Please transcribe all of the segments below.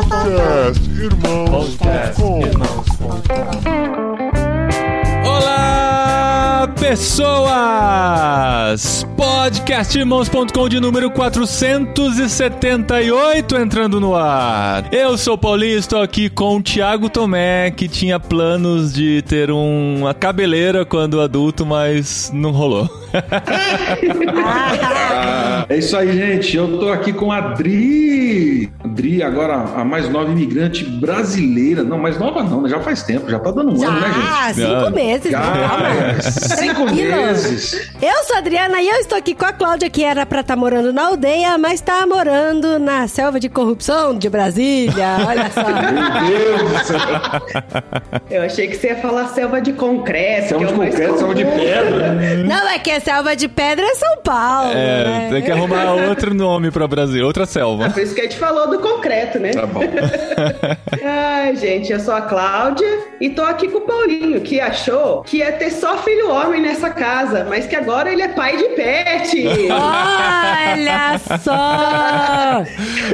Podcast Irmãos.com Olá, pessoas! Podcastirmãos.com de número 478 entrando no ar. Eu sou o Paulinho, estou aqui com o Thiago Tomé, que tinha planos de ter uma cabeleira quando adulto, mas não rolou. É isso aí, gente. Eu tô aqui com a Adri. Adri, agora a mais nova imigrante brasileira. Não, mais nova não, né? já faz tempo, já tá dando um ano, né, Já, gente? cinco Já. meses. calma. Já, cinco Tranquilo. meses. Eu sou a Adriana e eu estou aqui com a Cláudia, que era pra estar morando na aldeia, mas tá morando na selva de corrupção de Brasília. Olha só. Meu Deus do céu. Eu achei que você ia falar selva de concreto. Selva que de é o mais concreto, selva de pedra. Não, é que a selva de pedra é São Paulo. É, né? tem que arrumar outro nome pra Brasil, outra selva. Por isso que a gente falou do concreto, né? Tá bom. Ai, gente, eu sou a Cláudia e tô aqui com o Paulinho, que achou que ia ter só filho homem nessa casa, mas que agora ele é pai de pet. Olha só!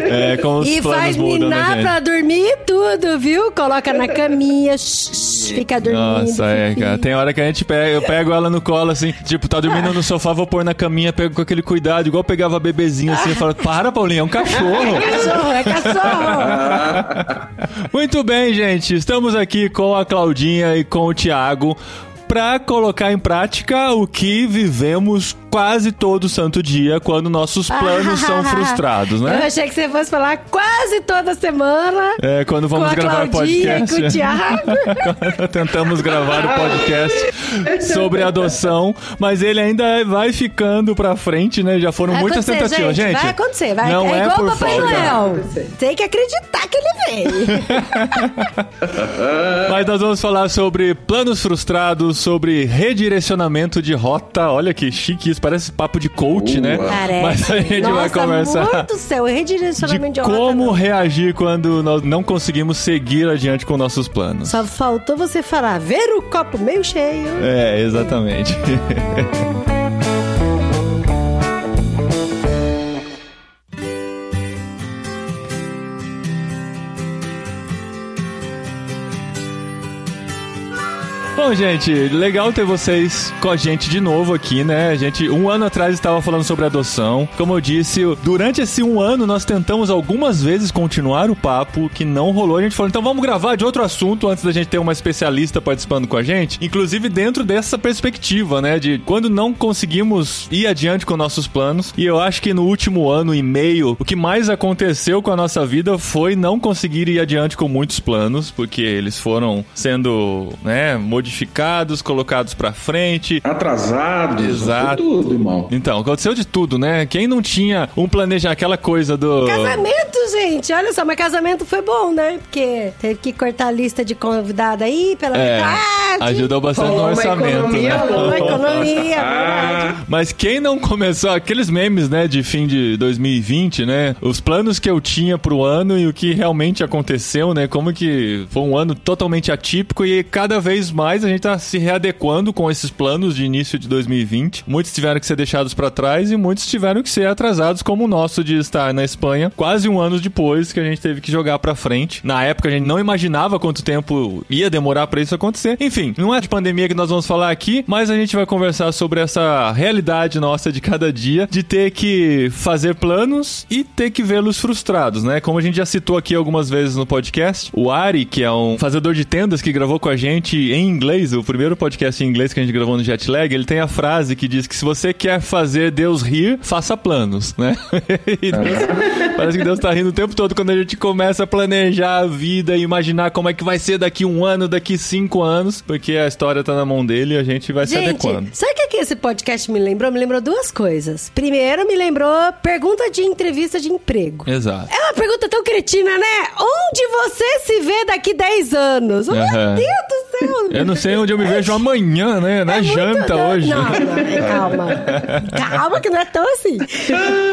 É, com os E faz mudam, né, minar pra dormir e tudo, viu? Coloca na caminha, shh, shh, fica dormindo. Nossa, é, cara. Tem hora que a gente pega, eu pego ela no colo, assim, tipo, tá dormindo no sofá, vou pôr na caminha, pego com aquele cuidado, igual pegava bebezinho assim, eu falo, para, Paulinho, é um cachorro. Cachorro, é cachorro! Muito bem, gente. Estamos aqui com a Claudinha e com o Thiago para colocar em prática o que vivemos quase todo santo dia quando nossos planos são frustrados, Eu né? achei que você fosse falar quase toda semana. É, quando vamos com a gravar o Claudinha podcast. e com o Thiago. Tentamos gravar o podcast sobre adoção, mas ele ainda vai ficando pra frente, né? Já foram Vai muitas tentativas, gente. Vai acontecer, vai. Não é é, igual por o Papai. Noel. Tem que acreditar que ele veio. Mas nós vamos falar sobre planos frustrados, sobre redirecionamento de rota. Olha que chique isso, parece papo de coach, né? Parece. Mas a gente Nossa, vai conversar Muito céu, redirecionamento de, de como reagir quando nós não conseguimos seguir adiante com nossos planos. Só faltou você falar, ver o copo meio cheio. É, exatamente. Bom, gente, legal ter vocês com a gente de novo aqui, né? A gente, um ano atrás, estava falando sobre adoção. Como eu disse, durante esse um ano, nós tentamos algumas vezes continuar o papo, que não rolou. A gente falou, então vamos gravar de outro assunto antes da gente ter uma especialista participando com a gente. Inclusive dentro dessa perspectiva, né? De quando não conseguimos ir adiante com nossos planos. E eu acho que no último ano e meio, o que mais aconteceu com a nossa vida foi não conseguir ir adiante com muitos planos, porque eles foram sendo, né, modificados, colocados pra frente. Atrasados. Exato. Tudo, irmão. Então, aconteceu de tudo, né? Quem não tinha um planejamento, aquela coisa do. Casamento, gente, olha só, mas casamento foi bom, né? Porque teve que cortar a lista de convidada aí pela É, metade. ajudou bastante no Uma orçamento, economia né? Uma economia, Ah. Mas quem não começou aqueles memes, né, de fim de 2020, né? Os planos que eu tinha pro ano e o que realmente aconteceu, né? Como que foi um ano totalmente atípico e cada vez mais a gente tá se readequando com esses planos de início de 2020. Muitos tiveram que ser deixados pra trás e muitos tiveram que ser atrasados, como o nosso de estar na Espanha, quase um ano depois que a gente teve que jogar pra frente. Na época a gente não imaginava quanto tempo ia demorar pra isso acontecer. Enfim, não é de pandemia que nós vamos falar aqui, mas a gente vai conversar sobre essa realidade nossa de cada dia, de ter que fazer planos e ter que vê-los frustrados, né? Como a gente já citou aqui algumas vezes no podcast, o Ari, que é um fazedor de tendas que gravou com a gente em inglês, o primeiro podcast em inglês que a gente gravou no Jetlag, ele tem a frase que diz que se você quer fazer Deus rir, faça planos, né? Deus- parece que Deus tá rindo o tempo todo quando a gente começa a planejar a vida e imaginar como é que vai ser daqui um ano, daqui cinco anos, porque a história tá na mão dele e a gente vai se Gente, adequando. sabe o que, que esse podcast me lembrou? Me lembrou duas coisas. Primeiro, me lembrou pergunta de entrevista de emprego. Exato. É uma pergunta tão cretina, né? Onde você se vê daqui 10 anos? Meu Aham. Deus do céu! Eu não sei onde eu me vejo amanhã, né? Na É muito- janta não, hoje. Não, não, calma. Calma que não é tão assim.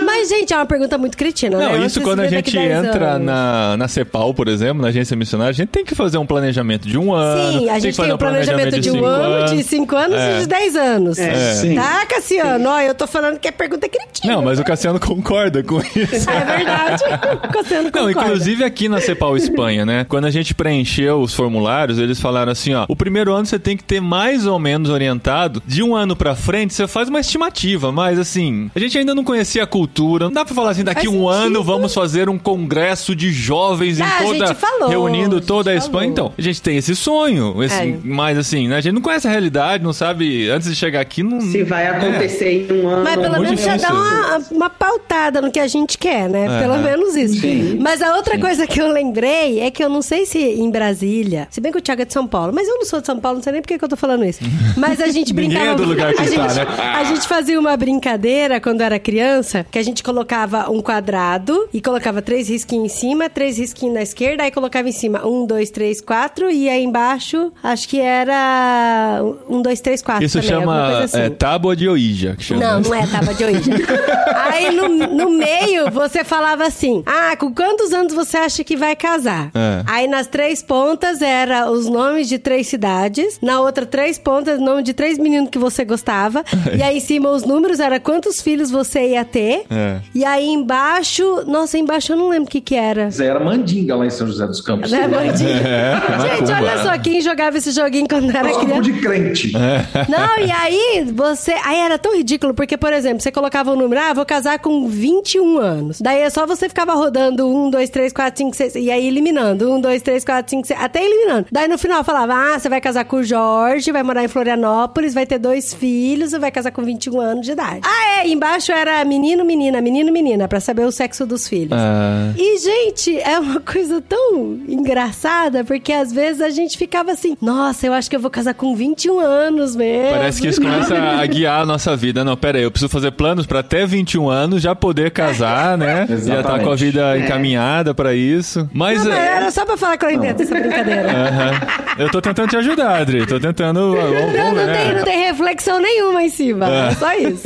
Mas, gente, é uma pergunta muito cretina, né? Não, Onde isso quando a gente 10 entra anos? na, na CEPAL, por exemplo, na agência missionária, a gente tem que fazer um planejamento de um ano. Sim, a que gente fazer tem o planejamento de um cinco ano, anos. de cinco anos É. e de 10 anos. É. Sim. Tá, Cassiano? Ó, eu tô falando que a pergunta é cretina. Não, mas o Cassiano concorda com isso. É verdade. O Cassiano Não, concorda. inclusive aqui na Cepal Espanha, né? Quando a gente preencheu os formulários, eles falaram assim, ó, o primeiro ano você tem que ter mais ou menos orientado, de um ano pra frente você faz uma estimativa, mas assim, a gente ainda não conhecia a cultura, não dá pra falar assim, daqui Faz um sentido. ano vamos fazer um congresso de jovens Ah, a em toda, gente falou, reunindo a gente toda a falou. Espanha, então, a gente tem esse sonho, esse, É. mas assim, né, a gente não conhece a realidade, não sabe, antes de chegar aqui, não... Se vai acontecer em um ano. Mas pelo menos já difícil. dá uma, uma pautada no que a gente quer, né? É. Pelo menos isso. Sim. Mas a outra coisa que eu lembrei é que eu não sei se em Brasília, se bem que o Thiago é de São Paulo, mas eu não sou de São Paulo, não sei nem por que eu tô falando isso. Mas a gente Ninguém brincava. é do lugar que a, está, gente, né? a gente fazia uma brincadeira quando era criança, que a gente colocava um quadrado e colocava três risquinhos em cima, três risquinhos na esquerda, aí colocava em cima um, dois, três, quatro, e aí embaixo, acho que era um, dois, três, quatro. Isso também, chama assim. é, tábua de Ouija, que chama. Não, não é tábua de Ouija. Aí no, no meio você falava assim: Ah, com quantos anos você acha que vai casar? É. Aí nas três pontas era os nomes de três cidades, na outra três pontas, nome de três meninos que você gostava. e aí em cima os números era quantos filhos você ia ter. É. E aí embaixo, nossa, embaixo eu não lembro o que que era. Era mandinga lá em São José dos Campos. Né, Mandinha? É, Gente, olha só, quem jogava esse joguinho quando era criança. de crente. Não, e aí você. Aí era tão ridículo, porque, por exemplo, você colocava o número, ah, vou casar com 21 anos. Daí é só você ficava rodando 1, 2, 3, 4, 5, 6, e aí eliminando. 1, 2, 3, 4, 5, 6, até eliminando. Daí no final falava, ah, você vai casar com o Jorge, vai morar em Florianópolis, vai ter dois filhos e vai casar com 21 anos de idade. Ah, é, embaixo era menino, menina, menino, menina, pra saber o sexo dos filhos. Ah, E, gente, é uma coisa tão engraçada, porque às vezes a gente ficava assim, nossa, eu acho que eu vou casar com 21 anos mesmo. Parece que isso começa a guiar a nossa vida. Não, pera aí, eu preciso fazer planos pra até 21 anos já poder casar, né? Já tá com a vida encaminhada pra isso. Mas, Não, mas é, era só pra falar que eu invento essa brincadeira. aham. eu tô tentando te ajudar, Adri. Tô tentando. Não, não, né? tem, não tem reflexão nenhuma em cima. É só isso.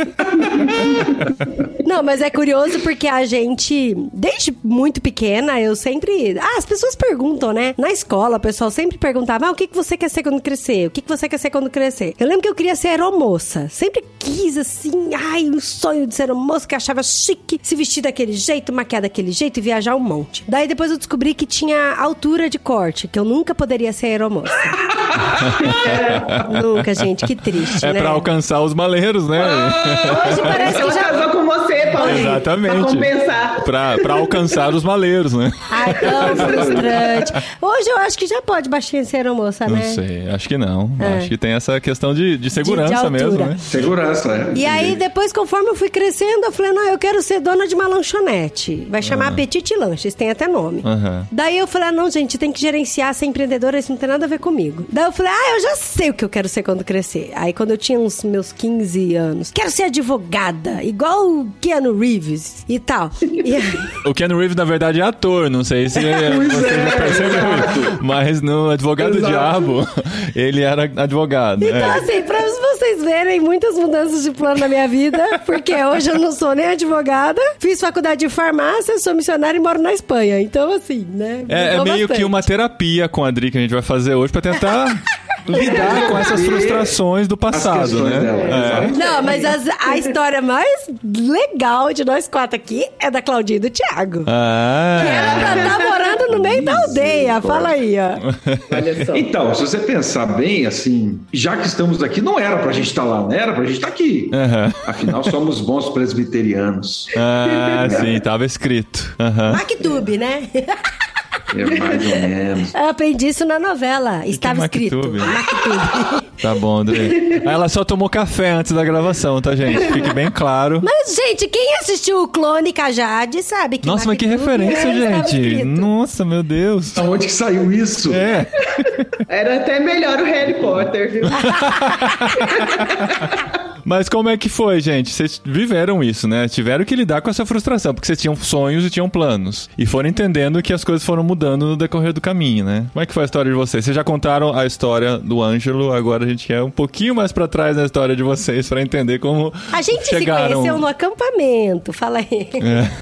não, mas é curioso porque a gente, desde muito pequena, eu sempre. Ah, as pessoas perguntam, né? Na escola, o pessoal sempre perguntava: ah, o que, que você quer ser quando crescer? O que, que você quer ser quando crescer? Eu lembro que eu queria ser aeromoça. Sempre quis, assim, ai, um sonho de ser aeromoça, que achava chique se vestir daquele jeito, maquiar daquele jeito e viajar um monte. Daí depois eu descobri que tinha altura de corte, que eu nunca poderia ser aeromoça. nunca, gente, que triste, É né? pra alcançar os maleiros, né? Hoje parece que já. casou com você, Paulinho. Exatamente. Pra compensar. Pra, pra alcançar os maleiros, né? Ai, tão frustrante. Hoje eu acho que já pode baixinha ser Não né? sei, acho que não. É. Acho que tem essa questão de, de segurança altura. mesmo, né? Segurança, é. E aí, depois, conforme eu fui crescendo, eu falei, não, eu quero ser dona de uma lanchonete. Vai chamar Apetite Lanches, tem até nome. Aham. Daí eu falei, ah, não, gente, tem que gerenciar, ser empreendedora, isso não tem nada a ver comigo. Daí eu falei, ah, eu já sei o que eu quero ser quando crescer. Aí quando eu tinha uns meus 15 anos, quero ser advogada, igual o Keanu Reeves e tal. E aí, O Ken Reeves, na verdade, é ator. Não sei se Pois você é, já percebeu isso. Mas no Advogado do Exato. Diabo, ele era advogado. Então, é. assim, pra vocês verem muitas mudanças de plano na minha vida, porque hoje eu não sou nem advogada, fiz faculdade de farmácia, sou missionária e moro na Espanha. Então, assim, né? É, é meio bastante. que uma terapia com a Adri que a gente vai fazer hoje pra tentar lidar com essas frustrações do passado, né? É. Não, mas as- a história mais legal de nós quatro aqui é da Claudinha e do Thiago. Ah, Que era pra estar morando no meio da aldeia. Fala aí, ó. Olha só. Então, se você pensar bem, assim, já que estamos aqui, não era pra gente estar lá, não era pra gente estar aqui. Aham. Afinal, somos bons presbiterianos. ah sim, tava escrito. Aham. Mactube, né? É mais ou menos. Eu aprendi isso na novela. Estava é escrito. Mactube? Mactube. Tá bom, André. Aí Ela só tomou café antes da gravação, tá, gente? Fique bem claro. Mas, gente, quem assistiu o Clone Cajade sabe que Nossa, mas que referência, estava gente. Nossa, meu Deus. Aonde que saiu isso? É. Era até melhor o Harry Potter, viu? Mas como é que foi, gente? Vocês viveram isso, né? Tiveram que lidar com essa frustração, porque vocês tinham sonhos e tinham planos. E foram entendendo que as coisas foram mudando no decorrer do caminho, né? Como é que foi a história de vocês? Vocês já contaram a história do Ângelo, agora a gente quer um pouquinho mais pra trás na história de vocês pra entender como A gente chegaram. se conheceu no acampamento, fala aí.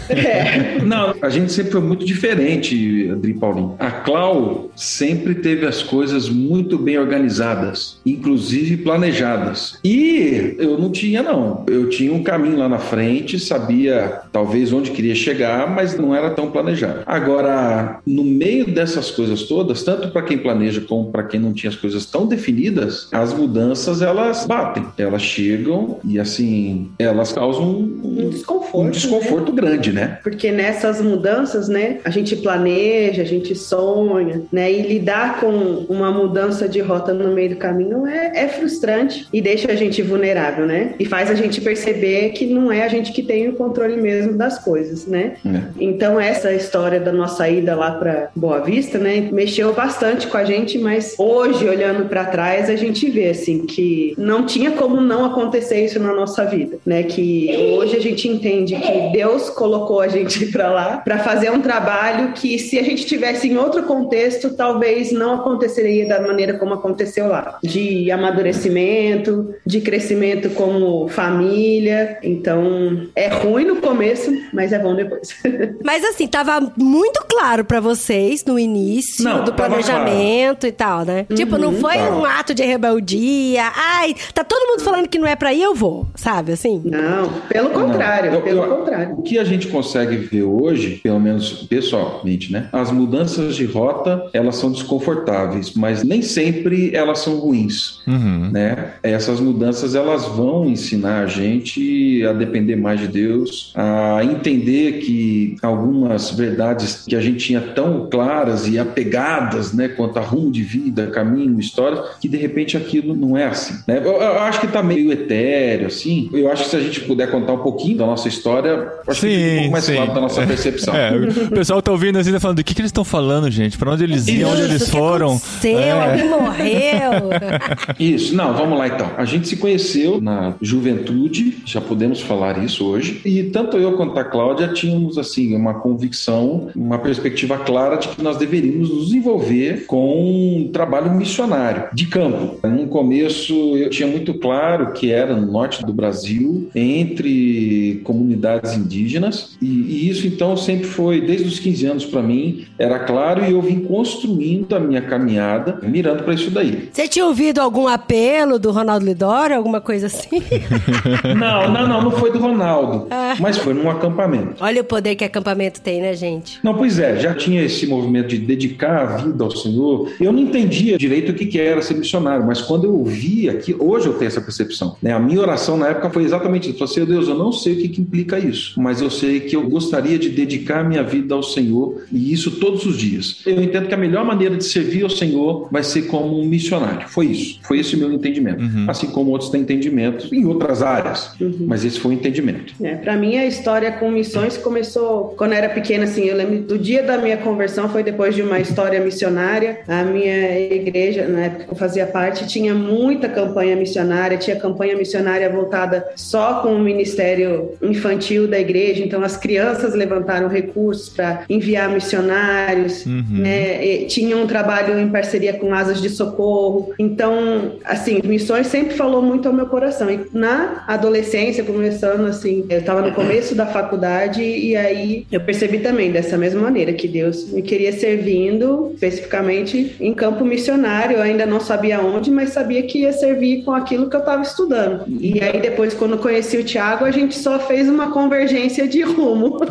É. Não, a gente sempre foi muito diferente, Adri Paulinho. A Clau sempre teve as coisas muito bem organizadas, inclusive planejadas. E eu não tinha, não. Eu tinha um caminho lá na frente, sabia talvez onde queria chegar, mas não era tão planejado. Agora, no meio dessas coisas todas, tanto para quem planeja como para quem não tinha as coisas tão definidas, as mudanças elas batem, elas chegam e assim, elas causam um, Um desconforto, um desconforto grande, né? Porque nessas mudanças, né, a gente planeja, a gente sonha, né, e lidar com uma mudança de rota no meio do caminho é, é frustrante e deixa a gente vulnerável, né? E faz a gente perceber que não é a gente que tem o controle mesmo das coisas, né? É. Então essa história da nossa ida lá para Boa Vista, né, mexeu bastante com a gente, mas hoje olhando para trás a gente vê assim que não tinha como não acontecer isso na nossa vida, né? Que hoje a gente entende que Deus colocou a gente para lá para fazer um trabalho que se a gente tivesse em outro contexto, talvez não aconteceria da maneira como aconteceu lá, de amadurecimento, de crescimento como família. Então, é ruim no começo, mas é bom depois. Mas assim, tava muito claro pra vocês no início Não, do planejamento e tal, né? Tipo, não foi tava. um ato de rebeldia. Ai, tá todo mundo falando que não é pra ir, eu vou, sabe? Assim. Não, pelo contrário, Não, eu- pelo eu- contrário. O que a gente consegue ver hoje, pelo menos pessoalmente, né? As mudanças de rota, elas são desconfortáveis, mas nem sempre elas são ruins, Uhum. né? Essas mudanças, elas vão ensinar a gente a depender mais de Deus, a entender que algumas verdades que a gente tinha tão claras e apegadas, né, quanto a rumo de vida, caminho, história, que de repente aquilo não é assim, né? Eu, eu acho que tá meio etéreo, assim. Eu acho que se a gente puder contar um pouquinho da nossa história, acho que fica um Sim, pouco mais sim. claro da nossa percepção. É, o pessoal tá ouvindo assim, tá falando, do que, que eles estão falando, gente? Pra onde eles iam, onde Isso, eles o que foram? aconteceu? É. Alguém morreu. Isso, não, vamos lá então. A gente se conheceu na juventude, já podemos falar isso hoje, e tanto eu quanto a Cláudia tínhamos assim uma convicção, uma perspectiva clara de que nós deveríamos nos envolver com um trabalho missionário de campo. No começo eu tinha muito claro que era no norte do Brasil, entre comunidades indígenas, e, e isso então sempre foi desde os 15 anos para mim, era claro e eu vim construindo a minha caminhada mirando para isso daí. Você tinha ouvido algum apelo do Ronaldo Lidório, alguma coisa assim? Não, não, não, não foi do Ronaldo, mas foi num acampamento. Olha o poder que acampamento tem, né, gente? Não, pois é, já tinha esse movimento de dedicar a vida ao Senhor. Eu não entendia direito o que que era ser missionário, mas quando eu ouvi aqui, hoje eu tenho essa percepção. Né? A minha oração na época foi exatamente isso. Eu falei assim, Deus, eu não sei o que, que implica isso, mas eu sei que eu gostaria de dedicar minha vida ao Senhor e isso todos os dias. Eu entendo que a melhor maneira de servir ao Senhor vai ser como um missionário. Foi isso. Foi esse o meu entendimento. Assim como outros têm entendimento em outras áreas, mas esse foi o entendimento. É, para mim, a história com missões começou quando eu era pequena, assim. Eu lembro do dia da minha conversão, foi depois de uma história missionária. A minha igreja, na época que eu fazia parte, tinha muita campanha missionária, tinha campanha missionária voltada só com o ministério infantil da igreja. Então, as crianças levantaram recursos para enviar missionários, né? E tinha um trabalho em parceria com Asas de Socorro. Então, assim, missões sempre falou muito ao meu coração. E na adolescência, começando assim, eu estava no começo da faculdade e aí eu percebi também dessa mesma maneira que Deus me queria servindo especificamente em campo missionário. Eu ainda não sabia onde, mas sabia que ia servir com aquilo que eu estava estudando. E aí depois, quando conheci o Tiago, a gente só fez uma convergência de rumo.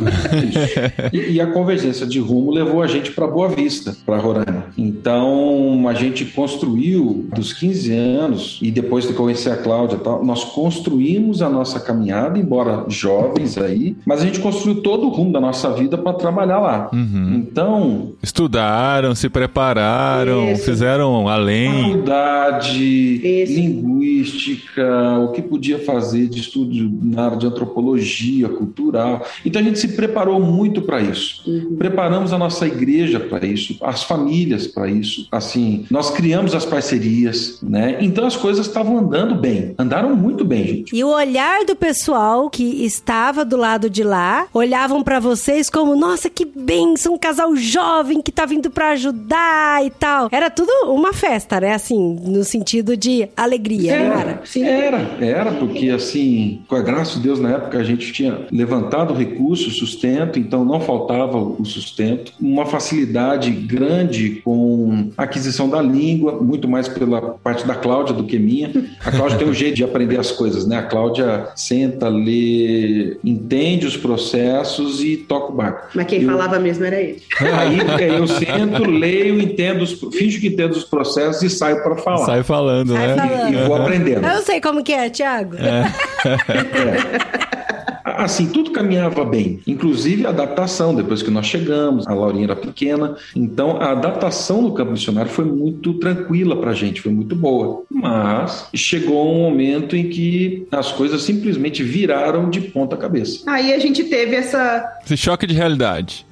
E, e a convergência de rumo levou a gente para Boa Vista, para Roraima. Então a gente construiu dos 15 anos e depois de conhecer a Cláudia, e tal, nós construímos a nossa caminhada, embora jovens aí, mas a gente construiu todo o rumo da nossa vida para trabalhar lá. Então Estudaram, se prepararam, Isso. fizeram além. faculdade, Isso. linguística, o que podia fazer de estudo na área de antropologia cultural. Então a gente se preparou muito para isso. Uhum. Preparamos a nossa igreja para isso, as famílias para isso. Assim, nós criamos as parcerias, né? Então as coisas estavam andando bem, andaram muito bem, gente. E o olhar do pessoal que estava do lado de lá, olhavam pra vocês como, nossa, que bênção, um casal jovem que tá vindo pra ajudar e tal. Era tudo uma festa, né? Assim, no sentido de alegria, não era? Sim. Era, era, porque assim, com a graça de Deus, na época a gente tinha levantado recurso, sustento, então não faltava o sustento. Uma facilidade grande com a aquisição da língua, muito mais pela parte da Cláudia do que minha. A Cláudia tem um jeito de aprender as coisas, né? A Cláudia senta, lê, entende os processos e toca o barco. Mas quem Eu- falava mesmo era ele. Aí eu sento, leio, entendo, os, finjo que entendo os processos e saio para falar. Sai falando, Sai né? falando. E vou aprendendo. Eu sei como que é, Thiago. Assim, tudo caminhava bem, inclusive a adaptação, depois que nós chegamos, a Laurinha era pequena, então a adaptação no campo missionário foi muito tranquila pra gente, foi muito boa. Mas chegou um momento em que as coisas simplesmente viraram de ponta cabeça. Aí a gente teve essa. Esse choque de realidade.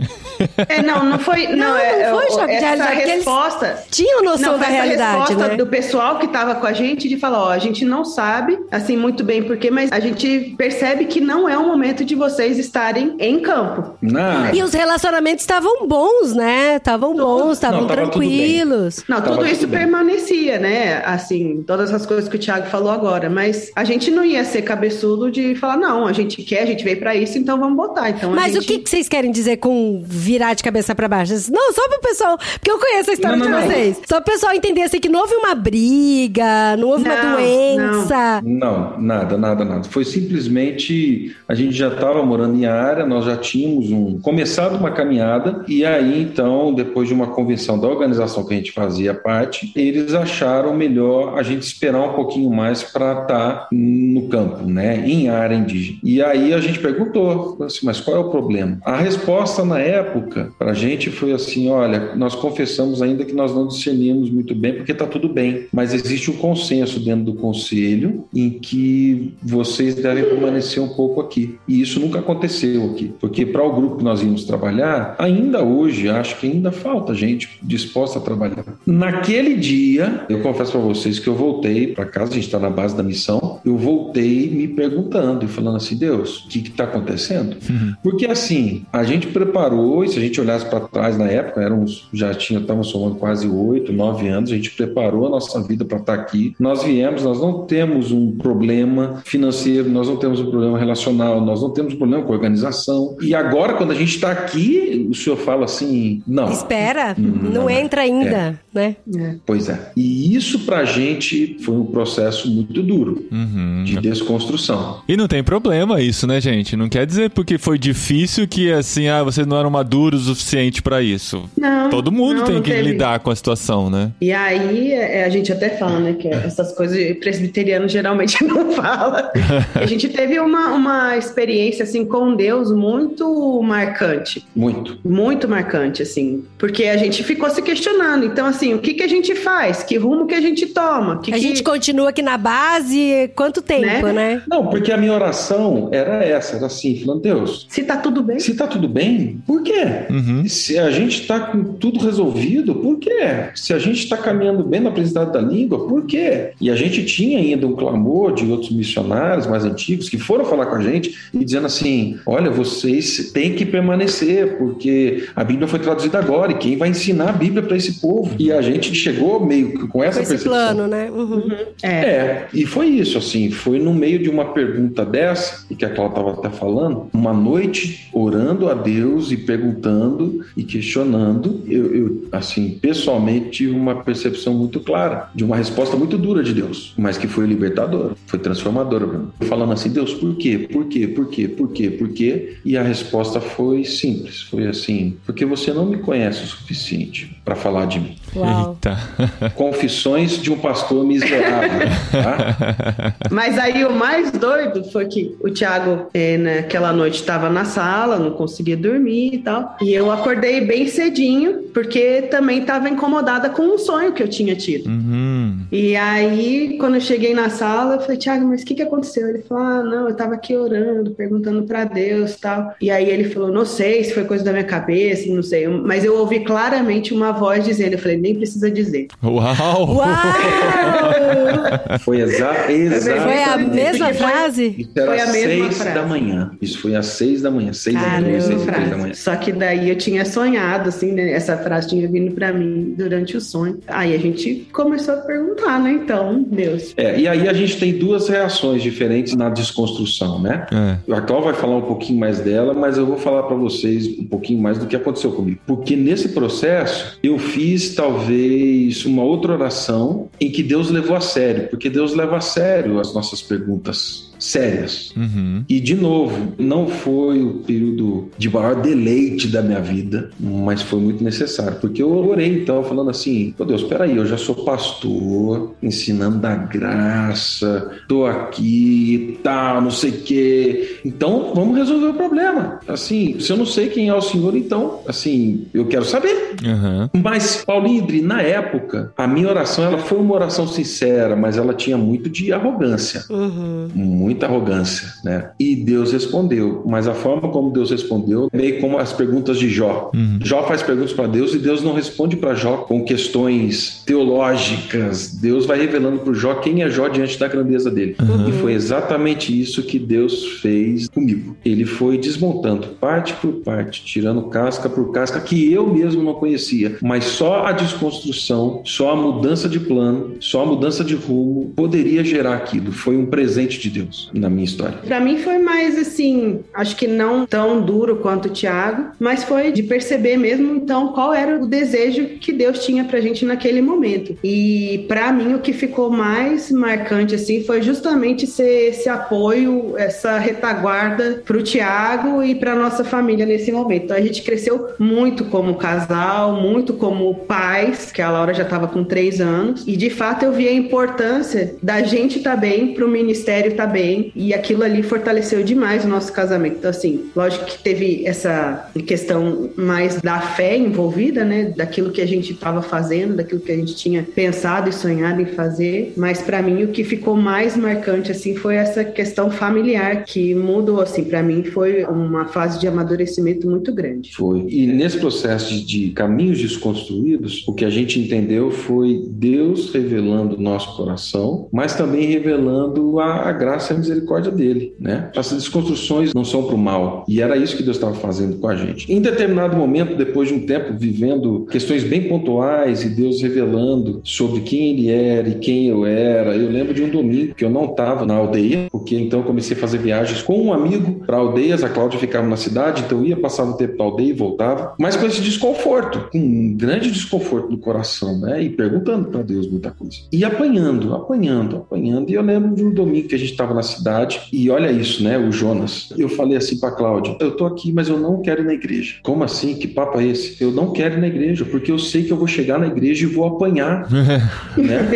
É, não, não foi. Não, Não, é, não foi choque de essa realidade, porque eles resposta. Tinham noção Não, da realidade, resposta né? do pessoal que estava com a gente de falar, ó, a gente não sabe, assim, muito bem porquê, mas a gente percebe que não é o momento de vocês estarem em campo. Na, E os relacionamentos estavam bons, né? Estavam bons, estavam Não, tranquilos. Não, Tava tudo isso tudo permanecia, né? Assim, todas as coisas que o Thiago falou agora, mas a gente não ia ser cabeçudo de falar, não, a gente quer, a gente veio pra isso, então vamos botar. Então, a Mas gente... o que, que vocês querem dizer com virar de cabeça pra baixo? Não, só pro pessoal, porque eu conheço a história Não, não, de não. vocês. Só pro pessoal entender assim que não houve uma briga, não houve uma Não, doença. Não, nada, nada, nada. Foi simplesmente a gente já estava morando em área, nós já tínhamos um começado uma caminhada e aí então depois de uma convenção da organização que a gente fazia parte, eles acharam melhor a gente esperar um pouquinho mais para estar no campo, né, em área indígena. E aí a gente perguntou, assim, mas qual é o problema? A resposta na época para a gente foi assim, olha, nós confessamos ainda que nós não discernimos muito bem porque está tudo bem, mas existe um consenso dentro do conselho em que vocês devem permanecer um pouco aqui. E isso nunca aconteceu aqui, porque para o grupo que nós íamos trabalhar, ainda hoje acho que ainda falta gente disposta a trabalhar. Naquele dia, eu confesso para vocês que eu voltei para casa, a gente está na base da missão, eu voltei me perguntando e falando assim, Deus, o que está acontecendo? Porque assim, a gente preparou, e se a gente olhasse para trás na época, éramos, já tinha, estávamos somando quase oito, nove anos, a gente preparou a nossa vida para estar aqui. Nós viemos, nós não temos um problema financeiro, nós não temos um problema relacional, nós não temos problema com a organização. E agora, quando a gente está aqui, o senhor fala assim, não. Espera, não não é. entra ainda, né? É. Pois é. E isso pra gente foi um processo muito duro Uhum. de desconstrução. E não tem problema isso, né, gente? Não quer dizer porque foi difícil que, assim, ah, vocês não eram maduros o suficiente pra isso. Não, Todo mundo não, tem não que teve. lidar com a situação, né? E aí é, a gente até fala, né, que essas coisas presbiteriano geralmente não fala. a gente teve uma, uma experiência assim com Deus muito marcante, Muito. muito marcante assim, porque a gente ficou se questionando. Então assim, o que que a gente faz? Que rumo que a gente toma? Que A que- gente continua aqui na base quanto tempo, Né? né? Não, porque a minha oração era essa, era assim, falando, Deus, se tá tudo bem? se tá tudo bem, por quê? Uhum. Se a gente está com tudo resolvido, por quê? Se a gente está caminhando bem na aprendizado da língua, por quê? E a gente tinha ainda um clamor de outros missionários mais antigos que foram falar com a gente e dizendo assim: olha, vocês têm que permanecer, porque a Bíblia foi traduzida agora e quem vai ensinar a Bíblia para esse povo? E a gente chegou meio que com essa Com percepção. plano, né? Uhum. É. É, e foi isso, assim, foi no meio de uma pergunta dessa, e que a Cláudia estava até falando, uma noite orando a Deus e perguntando e questionando, eu, eu, assim, pessoalmente tive uma percepção muito clara, de uma resposta muito dura de Deus, mas que foi libertadora, foi transformadora mim. Eu Falando assim, Deus, por quê? Por quê? Por quê? Por quê? Por quê? E a resposta foi simples, foi assim, porque você não me conhece o suficiente para falar de mim. Uau. Eita. Confissões de um pastor miserável, tá? Mas aí o mais doido foi que o Thiago, eh, naquela noite, estava na sala, não conseguia dormir e tal. E eu acordei bem cedinho, porque também estava incomodada com um sonho que eu tinha tido. Uhum. E aí, quando eu cheguei na sala, eu falei, Tiago, mas o que, que aconteceu? Ele falou, ah, não, eu tava aqui orando, perguntando para Deus tal. E aí ele falou, não sei se foi coisa da minha cabeça, não sei. Mas eu ouvi claramente uma voz dizendo, eu falei, nem precisa dizer. Uau! Uau! Foi exa exatamente. Foi a mesma frase? Isso era Foi a às mesma seis frase. da manhã. Isso foi às seis da manhã. Seis da manhã, Caramba, seis e três da manhã. Só que daí eu tinha sonhado, assim, né? Essa frase tinha vindo pra mim durante o sonho. Aí a gente começou a perguntar, né? Então, Deus. É, e aí a gente tem duas reações diferentes na desconstrução, né? É. A Cláudia vai falar um pouquinho mais dela, mas eu vou falar para vocês um pouquinho mais do que aconteceu comigo. Porque nesse processo eu fiz talvez uma outra oração em que Deus levou a sério, porque Deus leva a sério as nossas perguntas sérias. Uhum. E de novo, não foi o período de maior deleite da minha vida, mas foi muito necessário, porque eu orei então falando assim: "Meu Deus, espera aí, eu já sou pastor, ensinando da graça, tô aqui, e tal, não sei o quê. Então, vamos resolver o problema. Assim, se eu não sei quem é o senhor, então, assim, eu quero saber. Uhum. Mas, Paulinho Idri, na época, a minha oração ela foi uma oração sincera, mas ela tinha muito de arrogância. Uhum. Muita arrogância, né? E Deus respondeu. Mas a forma como Deus respondeu, meio como as perguntas de Jó. Uhum. Jó faz perguntas para Deus e Deus não responde para Jó com questões teológicas. Deus vai revelando para Jó quem é Jó diante da grandeza dele. E foi exatamente isso que Deus fez comigo. Ele foi desmontando parte por parte, tirando casca por casca que eu mesmo não conhecia. Mas só a desconstrução, só a mudança de plano, só a mudança de rumo poderia gerar aquilo. Foi um presente de Deus na minha história. Pra mim foi mais assim, acho que não tão duro quanto o Tiago, mas foi de perceber mesmo então qual era o desejo que Deus tinha pra gente naquele momento. E pra mim o que ficou mais marcante assim foi justamente ser esse apoio, essa retaguarda pro Tiago e pra nossa família nesse momento. Então a gente cresceu muito como casal, muito como pais, que a Laura já estava com três anos, e de fato eu vi a importância da gente estar bem pro ministério estar bem, e aquilo ali fortaleceu demais o nosso casamento. Então, assim, lógico que teve essa questão mais da fé envolvida, né? Daquilo que a gente estava fazendo, daquilo que a gente tinha pensado e sonhado em fazer, mas para mim o que ficou mais marcante, assim, foi essa questão familiar que mudou, assim, para mim foi uma fase de amadurecimento muito grande. Foi. E nesse processo de, caminhos desconstruídos, o que a gente entendeu foi Deus revelando o nosso coração, mas também revelando a, a graça misericórdia dele, né? Essas desconstruções não são para o mal. E era isso que Deus estava fazendo com a gente. Em determinado momento, depois de um tempo vivendo questões bem pontuais e Deus revelando sobre quem ele era e quem eu era, eu lembro de um domingo que eu não estava na aldeia, porque então eu comecei a fazer viagens com um amigo para aldeias, a Cláudia ficava na cidade, então eu ia passar um tempo na aldeia e voltava, mas com esse desconforto, com um grande desconforto no coração, né? E perguntando para Deus muita coisa. E apanhando, apanhando, apanhando. E eu lembro de um domingo que a gente estava na cidade e olha isso, né? O Jonas. Eu falei assim para Cláudia: eu tô aqui, mas eu não quero ir na igreja. Como assim? Que papo é esse? Eu não quero ir na igreja, porque eu sei que eu vou chegar na igreja e vou apanhar, né?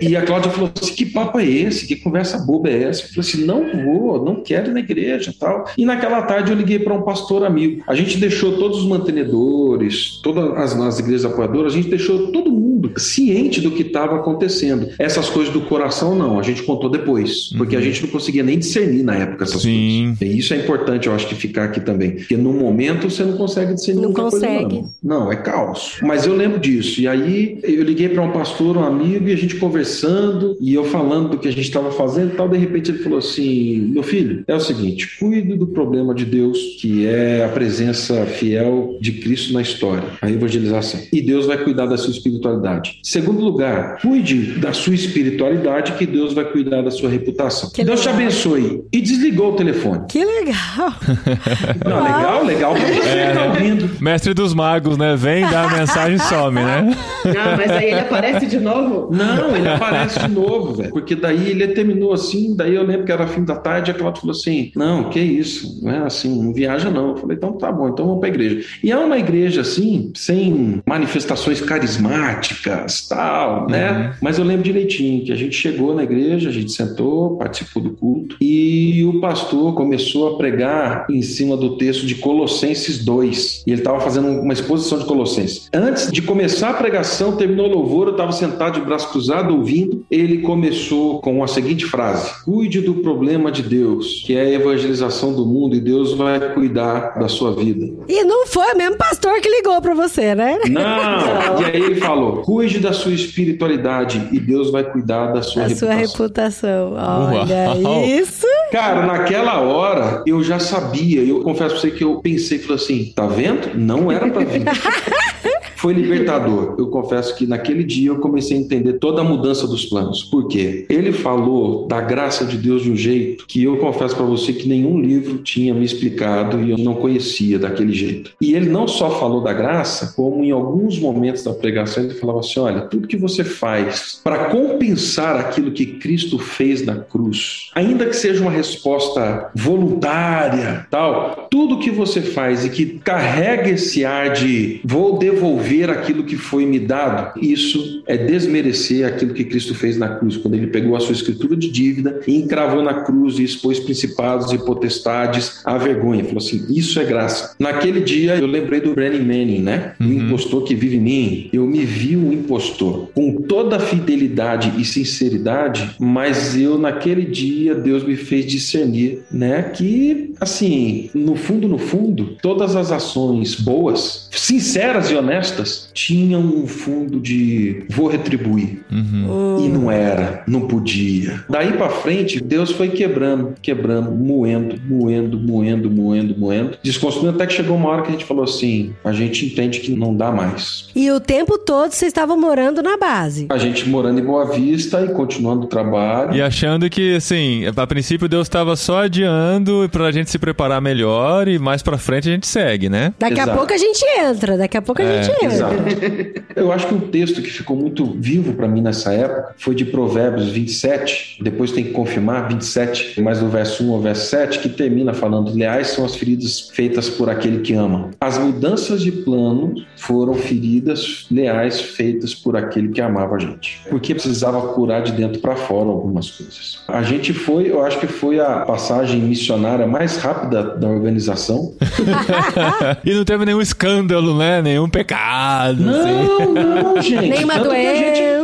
E a Cláudia falou assim: que papo é esse? Que conversa boba é essa? Eu falei assim: não vou, não quero ir na igreja tal. E naquela tarde eu liguei para um pastor amigo. A gente deixou todos os mantenedores, todas as, as igrejas apoiadoras, a gente deixou todo mundo ciente do que estava acontecendo. Essas coisas do coração, não, a gente contou depois, porque a gente não conseguia nem discernir na época essas Sim. coisas. E isso é importante, eu acho, que ficar aqui também. Porque no momento você não consegue discernir Não muita coisa, consegue. não. Não, é caos. Mas eu lembro disso. E aí eu liguei para um pastor, um amigo, e a gente conversando, e eu falando do que a gente estava fazendo e tal. De repente ele falou assim: Meu filho, é o seguinte, cuide do problema de Deus, que é a presença fiel de Cristo na história, a evangelização. E Deus vai cuidar da sua espiritualidade. Segundo lugar, cuide da sua espiritualidade, que Deus vai cuidar da sua reputação. Que Deus te legal. abençoe. E desligou o telefone. Que legal. Não, legal, legal pra você que tá ouvindo. Mestre dos magos, né? Vem, dá a mensagem e some, né? Ah, mas aí ele aparece de novo? Não, ele aparece de novo, velho. Porque daí ele terminou assim, daí eu lembro que era fim da tarde, a Cláudia falou assim: Não, que isso, não é assim, não viaja não. Eu falei, então tá bom, então vamos pra igreja. E é uma igreja assim, sem manifestações carismáticas, políticas, tal, né? Mas eu lembro direitinho que a gente chegou na igreja, a gente sentou, participou do culto e o pastor começou a pregar em cima do texto de Colossenses 2. E ele estava fazendo uma exposição de Colossenses. Antes de começar a pregação, terminou o louvor, eu estava sentado de braço cruzado ouvindo. Ele começou com a seguinte frase: Cuide do problema de Deus, que é a evangelização do mundo, e Deus vai cuidar da sua vida. E não foi o mesmo pastor que ligou pra você, né? Não! E aí ele falou: cuide da sua espiritualidade e Deus vai cuidar da sua A reputação. sua reputação. Olha Uau. isso. Cara, naquela hora eu já sabia, eu confesso pra você que eu pensei, falei assim, tá vendo? Não era pra vir. Foi libertador. Eu confesso que naquele dia eu comecei a entender toda a mudança dos planos. Por quê? Ele falou da graça de Deus de um jeito que eu confesso pra você que nenhum livro tinha me explicado e eu não conhecia daquele jeito. E ele não só falou da graça, como em alguns momentos da pregação ele falava assim: olha, tudo que você faz para compensar aquilo que Cristo fez na cruz, ainda que seja uma resposta voluntária, tal, tudo que você faz e que carrega esse ar de vou devolver aquilo que foi me dado, isso é desmerecer aquilo que Cristo fez na cruz, quando ele pegou a sua escritura de dívida e encravou na cruz e expôs principados e potestades à vergonha. Falou assim: isso é graça. Naquele dia eu lembrei do Brennan Manning, né? O impostor que vive em mim. Eu me vi um impostor com toda a fidelidade e sinceridade, mas eu naquele dia Deus me fez discernir, né? Que assim, no fundo, no fundo, todas as ações boas, sinceras e honestas, tinham um fundo de vou retribuir. E não era, não podia. Daí pra frente, Deus foi quebrando, quebrando, moendo, moendo, moendo, moendo, moendo, desconstruindo até que chegou uma hora que a gente falou assim: a gente entende que não dá mais. E o tempo todo vocês estavam morando na base. A gente morando em Boa Vista e continuando o trabalho. E achando que, assim, a princípio Deus estava só adiando pra gente se preparar melhor e mais pra frente a gente segue, né? Daqui a Exato. pouco a gente entra, daqui a pouco a É, gente entra. Exato. Eu acho que um texto que ficou muito vivo para mim nessa época foi de Provérbios 27, depois tem que confirmar, 27, mas do verso 1 ao verso 7, que termina falando: Leais são as feridas feitas por aquele que ama. As mudanças de plano foram feridas leais feitas por aquele que amava a gente. Porque precisava curar de dentro para fora algumas coisas. A gente foi, eu acho que foi a passagem missionária mais rápida da organização. e não teve nenhum escândalo, né? Nenhum pecado, assim. Não, não, gente. Tanto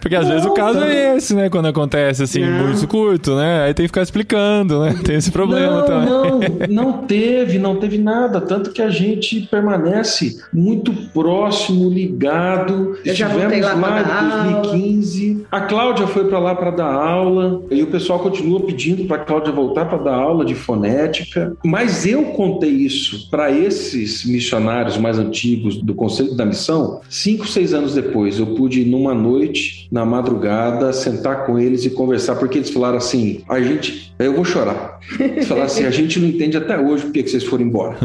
Porque às Não, vezes o caso tanto- é esse, né? Quando acontece assim, Não. muito curto, né? Aí tem que ficar explicando, né? Tem esse problema não, também. não, não teve, não teve nada. Tanto que a gente permanece muito próximo, ligado. Eu já voltei Estivemos lá lá em 2015. A Cláudia foi para lá para dar aula. E o pessoal continua pedindo para a Cláudia voltar para dar aula de fonética. Mas eu contei isso para esses missionários mais antigos do Conselho da Missão cinco, seis anos depois. Eu pude, numa noite, na madrugada, sentar com eles e conversar, porque eles falaram assim: a gente. Eu vou chorar. Eles falaram assim: a gente não entende até hoje por que que vocês foram embora.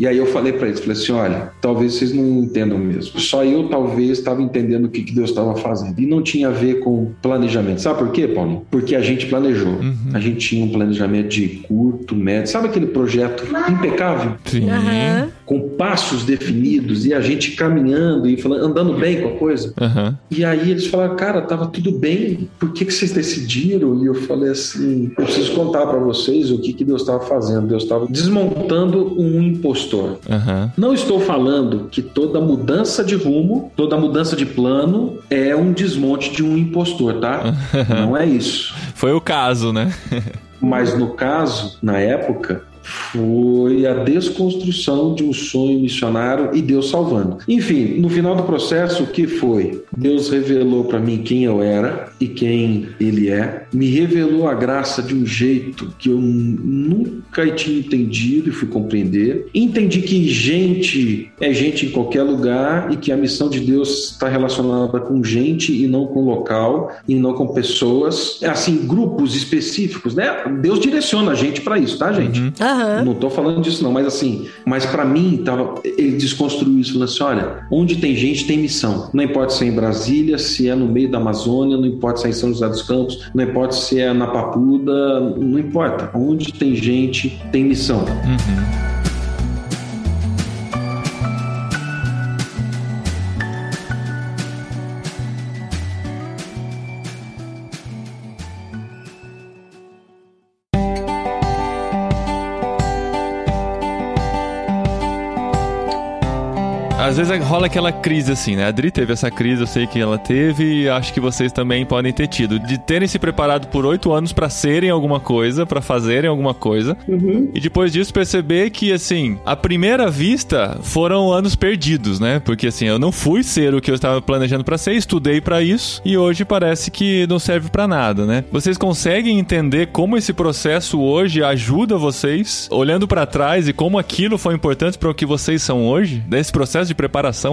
E aí eu falei para eles, falei assim, olha, talvez vocês não entendam mesmo. Só eu talvez estava entendendo o que, que Deus estava fazendo. E não tinha a ver com planejamento. Sabe por quê, Paulo? Porque a gente planejou. A gente tinha um planejamento de curto, médio. Sabe aquele projeto impecável? Sim. Aham. Com passos definidos e a gente caminhando e falando, andando bem com a coisa. Aham. E aí eles falaram, cara, tava tudo bem, por que, que vocês decidiram? E eu falei assim, eu preciso contar para vocês o que, que Deus estava fazendo. Deus estava desmontando um impostor. Aham. Não estou falando que toda mudança de rumo, toda mudança de plano é um desmonte de um impostor, tá? Não é isso. Foi o caso, né? Mas no caso, na época, foi a desconstrução de um sonho missionário e Deus salvando. Enfim, no final do processo, o que foi? Deus revelou para mim quem eu era e quem Ele é, me revelou a graça de um jeito que eu nunca tinha entendido e fui compreender. Entendi que gente é gente em qualquer lugar e que a missão de Deus está relacionada com gente e não com local e não com pessoas, É assim, grupos específicos, né? Deus direciona a gente para isso, tá, gente? Aham. Não tô falando disso não, mas assim, mas para mim tava, ele desconstruiu isso, falando assim, olha, onde tem gente tem missão. Não importa se é em Brasília, se é no meio da Amazônia, não importa se é em São José dos Campos, não importa se é na Papuda, não importa. Onde tem gente tem missão. às vezes rola aquela crise assim, né? A Adri teve essa crise, eu sei que ela teve e acho que vocês também podem ter tido. De terem se preparado por oito anos para serem alguma coisa, para fazerem alguma coisa. Uhum. E depois disso perceber que, assim, à primeira vista foram anos perdidos, né? Porque, assim, eu não fui ser o que eu estava planejando para ser, estudei para isso e hoje parece que não serve para nada, né? Vocês conseguem entender como esse processo hoje ajuda vocês, olhando para trás e como aquilo foi importante para o que vocês são hoje? Desse processo de preparação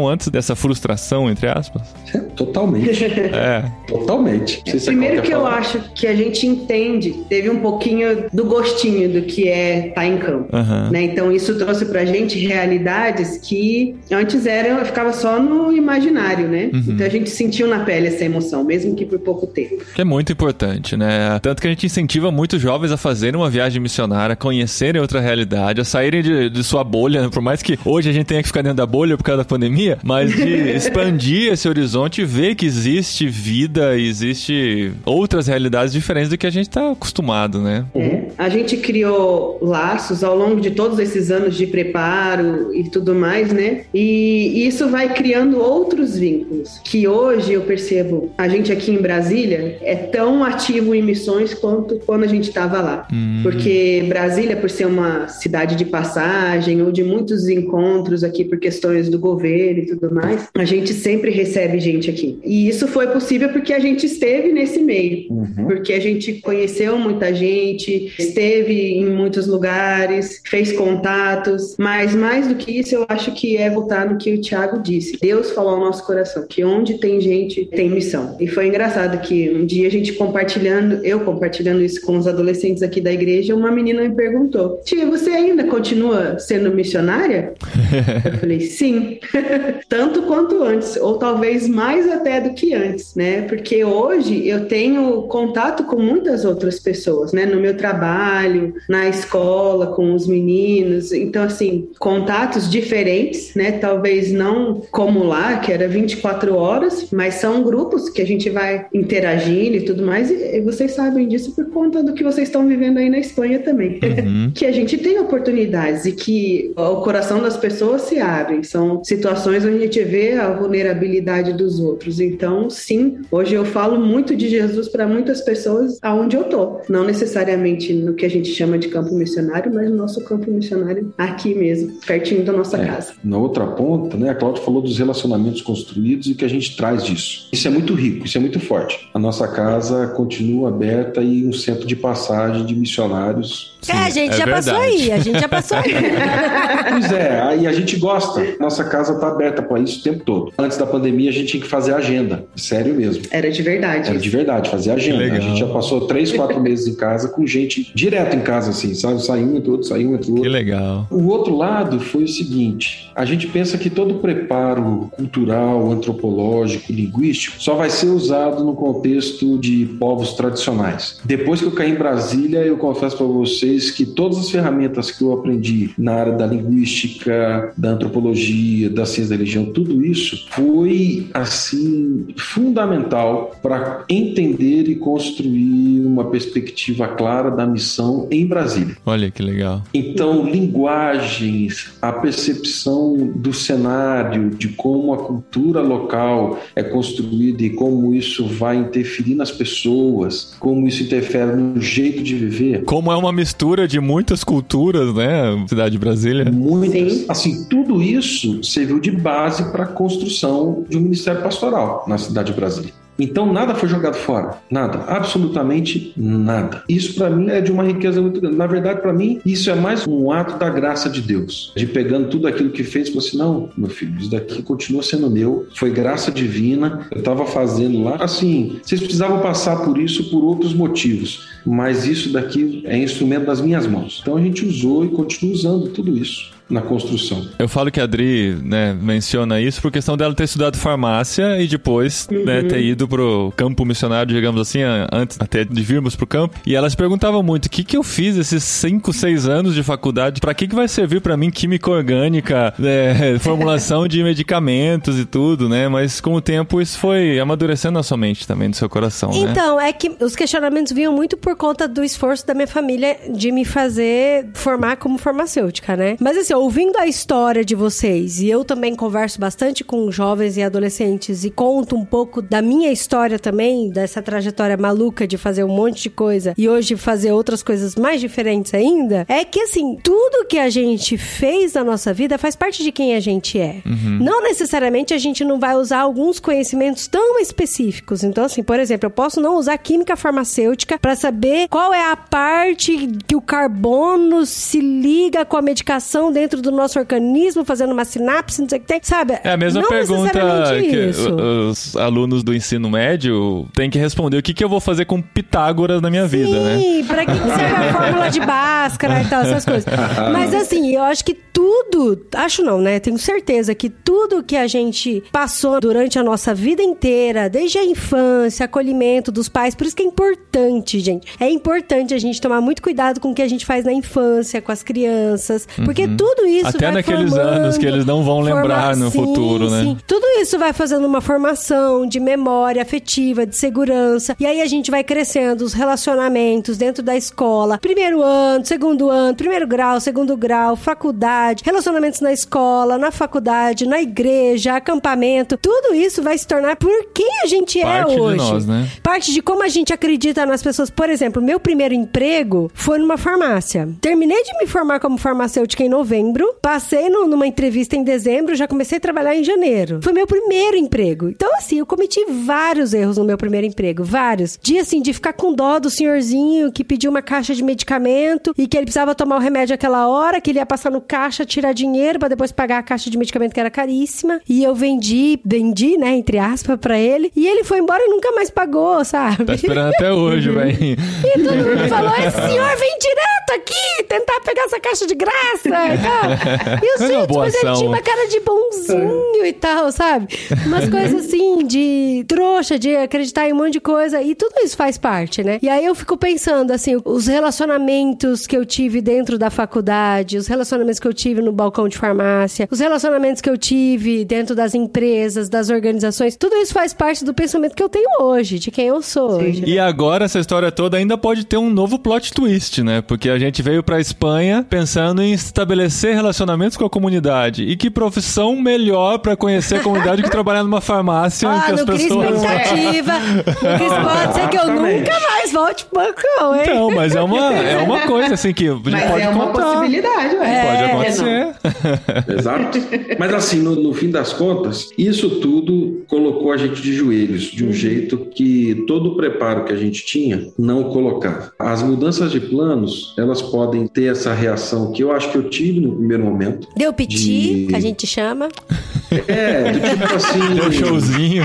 antes dessa frustração, entre aspas? Totalmente. É. Totalmente. Não sei se Primeiro que eu acho que a gente entende, teve um pouquinho do gostinho do que é estar em campo. Aham. né? Então isso trouxe pra gente realidades que antes eram, ficava só no imaginário, né? Uhum. Então a gente sentiu na pele essa emoção, mesmo que por pouco tempo. Que é muito importante, né? Tanto que a gente incentiva muitos jovens a fazerem uma viagem missionária, a conhecerem outra realidade, a saírem de, de sua bolha, né? por mais que hoje a gente tenha que ficar dentro da bolha por causa da pandemia, mas de expandir esse horizonte e ver que existe vida e existe outras realidades diferentes do que a gente tá acostumado, né? É. A gente criou laços ao longo de todos esses anos de preparo e tudo mais, né? E isso vai criando outros vínculos. Que hoje eu percebo, a gente aqui em Brasília é tão ativo em missões quanto quando a gente estava lá. Hum. Porque Brasília, por ser uma cidade de passagem ou de muitos encontros aqui por questões do governo e tudo mais, a gente sempre recebe gente aqui. E isso foi possível porque a gente esteve nesse meio Uhum. porque a gente conheceu muita gente, esteve em muitos lugares, fez contatos, mas mais do que isso, eu acho que é voltar no que o Tiago disse. Deus falou ao nosso coração que onde tem gente, tem missão. E foi engraçado que um dia a gente compartilhando, eu compartilhando isso com os adolescentes aqui da igreja, uma menina me perguntou: Tia, você ainda continua sendo missionária? Eu falei, sim, tanto quanto antes, ou talvez mais até do que antes, né? Porque hoje eu tenho contato com muitas outras pessoas, né? No meu trabalho, na escola, com os meninos. Então, assim, contatos diferentes, né? Talvez não como lá, que era 24 horas, mas são grupos que a gente vai interagindo e tudo mais. E vocês sabem disso por conta do que vocês estão vivendo aí na Espanha também. Uhum. que a gente tem oportunidades e que o coração das pessoas se abre. São situações onde a gente vê a vulnerabilidade dos outros. Então, sim, hoje eu falo muito de Jesus para muitas pessoas aonde eu tô. Não necessariamente no que a gente chama de campo missionário, mas no nosso campo missionário aqui mesmo, pertinho da nossa É, casa. na outra ponta, né, a Cláudia falou dos relacionamentos construídos e que a gente traz disso. Isso é muito rico, isso é muito forte. A nossa casa continua aberta e um centro de passagem de missionários. É, a gente é já passou verdade. aí, a gente já passou aí. Pois é, aí a gente gosta. Nossa casa está aberta para isso o tempo todo. Antes da pandemia, a gente tinha que fazer agenda. Sério mesmo. Era de verdade. Era de verdade, fazer agenda. legal. A gente já passou três, quatro meses em casa com gente direto em casa, assim, sabe? Saiu um entre outro, saiu um entre Que outro. legal. O outro lado foi o seguinte: a gente pensa que todo preparo cultural, antropológico, linguístico só vai ser usado no contexto de povos tradicionais. Depois que eu caí em Brasília, eu confesso para vocês que todas as ferramentas que eu aprendi na área da linguística, da antropologia, da ciência da religião, tudo isso foi assim fundamental para entender e construir uma perspectiva clara da missão em Brasília. Olha que legal. Então, linguagens, a percepção do cenário, de como a cultura local é construída e como isso vai interferir nas pessoas, como isso interfere no jeito de viver. Como é uma mistura de muitas culturas, né? Cidade de Brasília. Muitas. Sim. Assim, tudo isso serviu de base para a construção de um ministério pastoral na cidade de Brasília. Então nada foi jogado fora, nada, absolutamente nada. Isso para mim é de uma riqueza muito grande. Na verdade, para mim, isso é mais um ato da graça de Deus, de pegando tudo aquilo que fez e falou assim: não, meu filho, isso daqui continua sendo meu, foi graça divina, eu estava fazendo lá. Assim, vocês precisavam passar por isso por outros motivos, mas isso daqui é instrumento das minhas mãos. Então a gente usou e continua usando tudo isso na construção. Eu falo que a Adri, né, menciona isso por questão dela ter estudado farmácia e depois, né, ter ido pro campo missionário, digamos assim, antes até de virmos pro campo. E ela se perguntava muito, o que que eu fiz esses 5, 6 anos de faculdade? Pra que que vai servir pra mim química orgânica, né, formulação de medicamentos e tudo, né? Mas com o tempo isso foi amadurecendo na sua mente também, no seu coração, né? Então, é que os questionamentos vinham muito por conta do esforço da minha família de me fazer formar como farmacêutica, né? Mas assim, ouvindo a história de vocês, e eu também converso bastante com jovens e adolescentes e conto um pouco da minha história também, dessa trajetória maluca de fazer um monte de coisa e hoje fazer outras coisas mais diferentes ainda, é que assim, tudo que a gente fez na nossa vida faz parte de quem a gente é. Não necessariamente a gente não vai usar alguns conhecimentos tão específicos. Então, assim, por exemplo, eu posso não usar química farmacêutica para saber qual é a parte que o carbono se liga com a medicação dentro do nosso organismo, fazendo uma sinapse, não sei o que tem. Sabe? É a mesma não pergunta que isso. os alunos do ensino médio têm que responder. O que, que eu vou fazer com Pitágoras na minha vida, né? Sim, pra que que serve a fórmula de Bhaskara e tal, essas coisas. Mas assim, eu acho que tudo, acho não, né? Tenho certeza que tudo que a gente passou durante a nossa vida inteira, desde a infância, acolhimento dos pais, por isso que é importante, gente. É importante a gente tomar muito cuidado com o que a gente faz na infância, com as crianças, porque tudo isso Uhum. Até naqueles formando, anos que eles não vão lembrar no sim, futuro, né? sim. Tudo isso vai fazendo uma formação de memória afetiva, de segurança. E aí a gente vai crescendo os relacionamentos dentro da escola. Primeiro ano, segundo ano, primeiro grau, segundo grau, faculdade, relacionamentos na escola, na faculdade, na igreja, acampamento. Tudo isso vai se tornar por quem a gente Parte é de hoje. nós, né? Parte de como a gente acredita nas pessoas. Por exemplo, meu primeiro emprego foi numa farmácia. Terminei de me formar como farmacêutica em novembro, passei no- numa entrevista em dezembro, já comecei a trabalhar em janeiro. Foi meu primeiro emprego. Então, assim, eu cometi vários erros no meu primeiro emprego, vários. De, assim, de ficar com dó do senhorzinho que pediu uma caixa de medicamento e que ele precisava tomar o remédio aquela hora, que ele ia passar no caixa, tirar dinheiro pra depois pagar a caixa de medicamento que era caríssima. E eu vendi, vendi, né, entre aspas, pra ele. E ele foi embora e nunca mais pagou, sabe? Tá esperando até hoje, velho. E todo mundo falou: esse senhor vem direto aqui tentar pegar essa caixa de graça e tal. E uma gente, mas ele tinha uma cara de bonzinho e tal, sabe? Umas coisas assim, de trouxa, de acreditar em um monte de coisa. E tudo isso faz parte, né? E aí eu fico pensando, assim, os relacionamentos que eu tive dentro da faculdade, os relacionamentos que eu tive no balcão de farmácia, os relacionamentos que eu tive dentro das empresas, das organizações, tudo isso faz parte do pensamento que eu tenho hoje, de quem eu sou hoje. E agora essa história toda ainda pode ter um novo plot twist, né? Porque a gente veio pra Espanha pensando em estabelecer relacionamentos com a comunidade. E que profissão melhor pra conhecer a comunidade que trabalhar numa farmácia Ah, que as pessoas. expectativa. Pode ser que eu nunca mais volte pro balcão, hein? Então, mas é uma, é uma coisa assim que a gente Mas pode é uma contar. possibilidade, ué. Pode É, acontecer. Exato. Mas assim, no, no fim das contas, isso tudo colocou a gente de joelhos de um jeito que todo o preparo que a gente tinha não colocava. As mudanças de planos, elas podem ter essa reação que eu acho que eu tive no primeiro momento. Deu piti, De- que a gente chama. É, do tipo assim. Deu showzinho.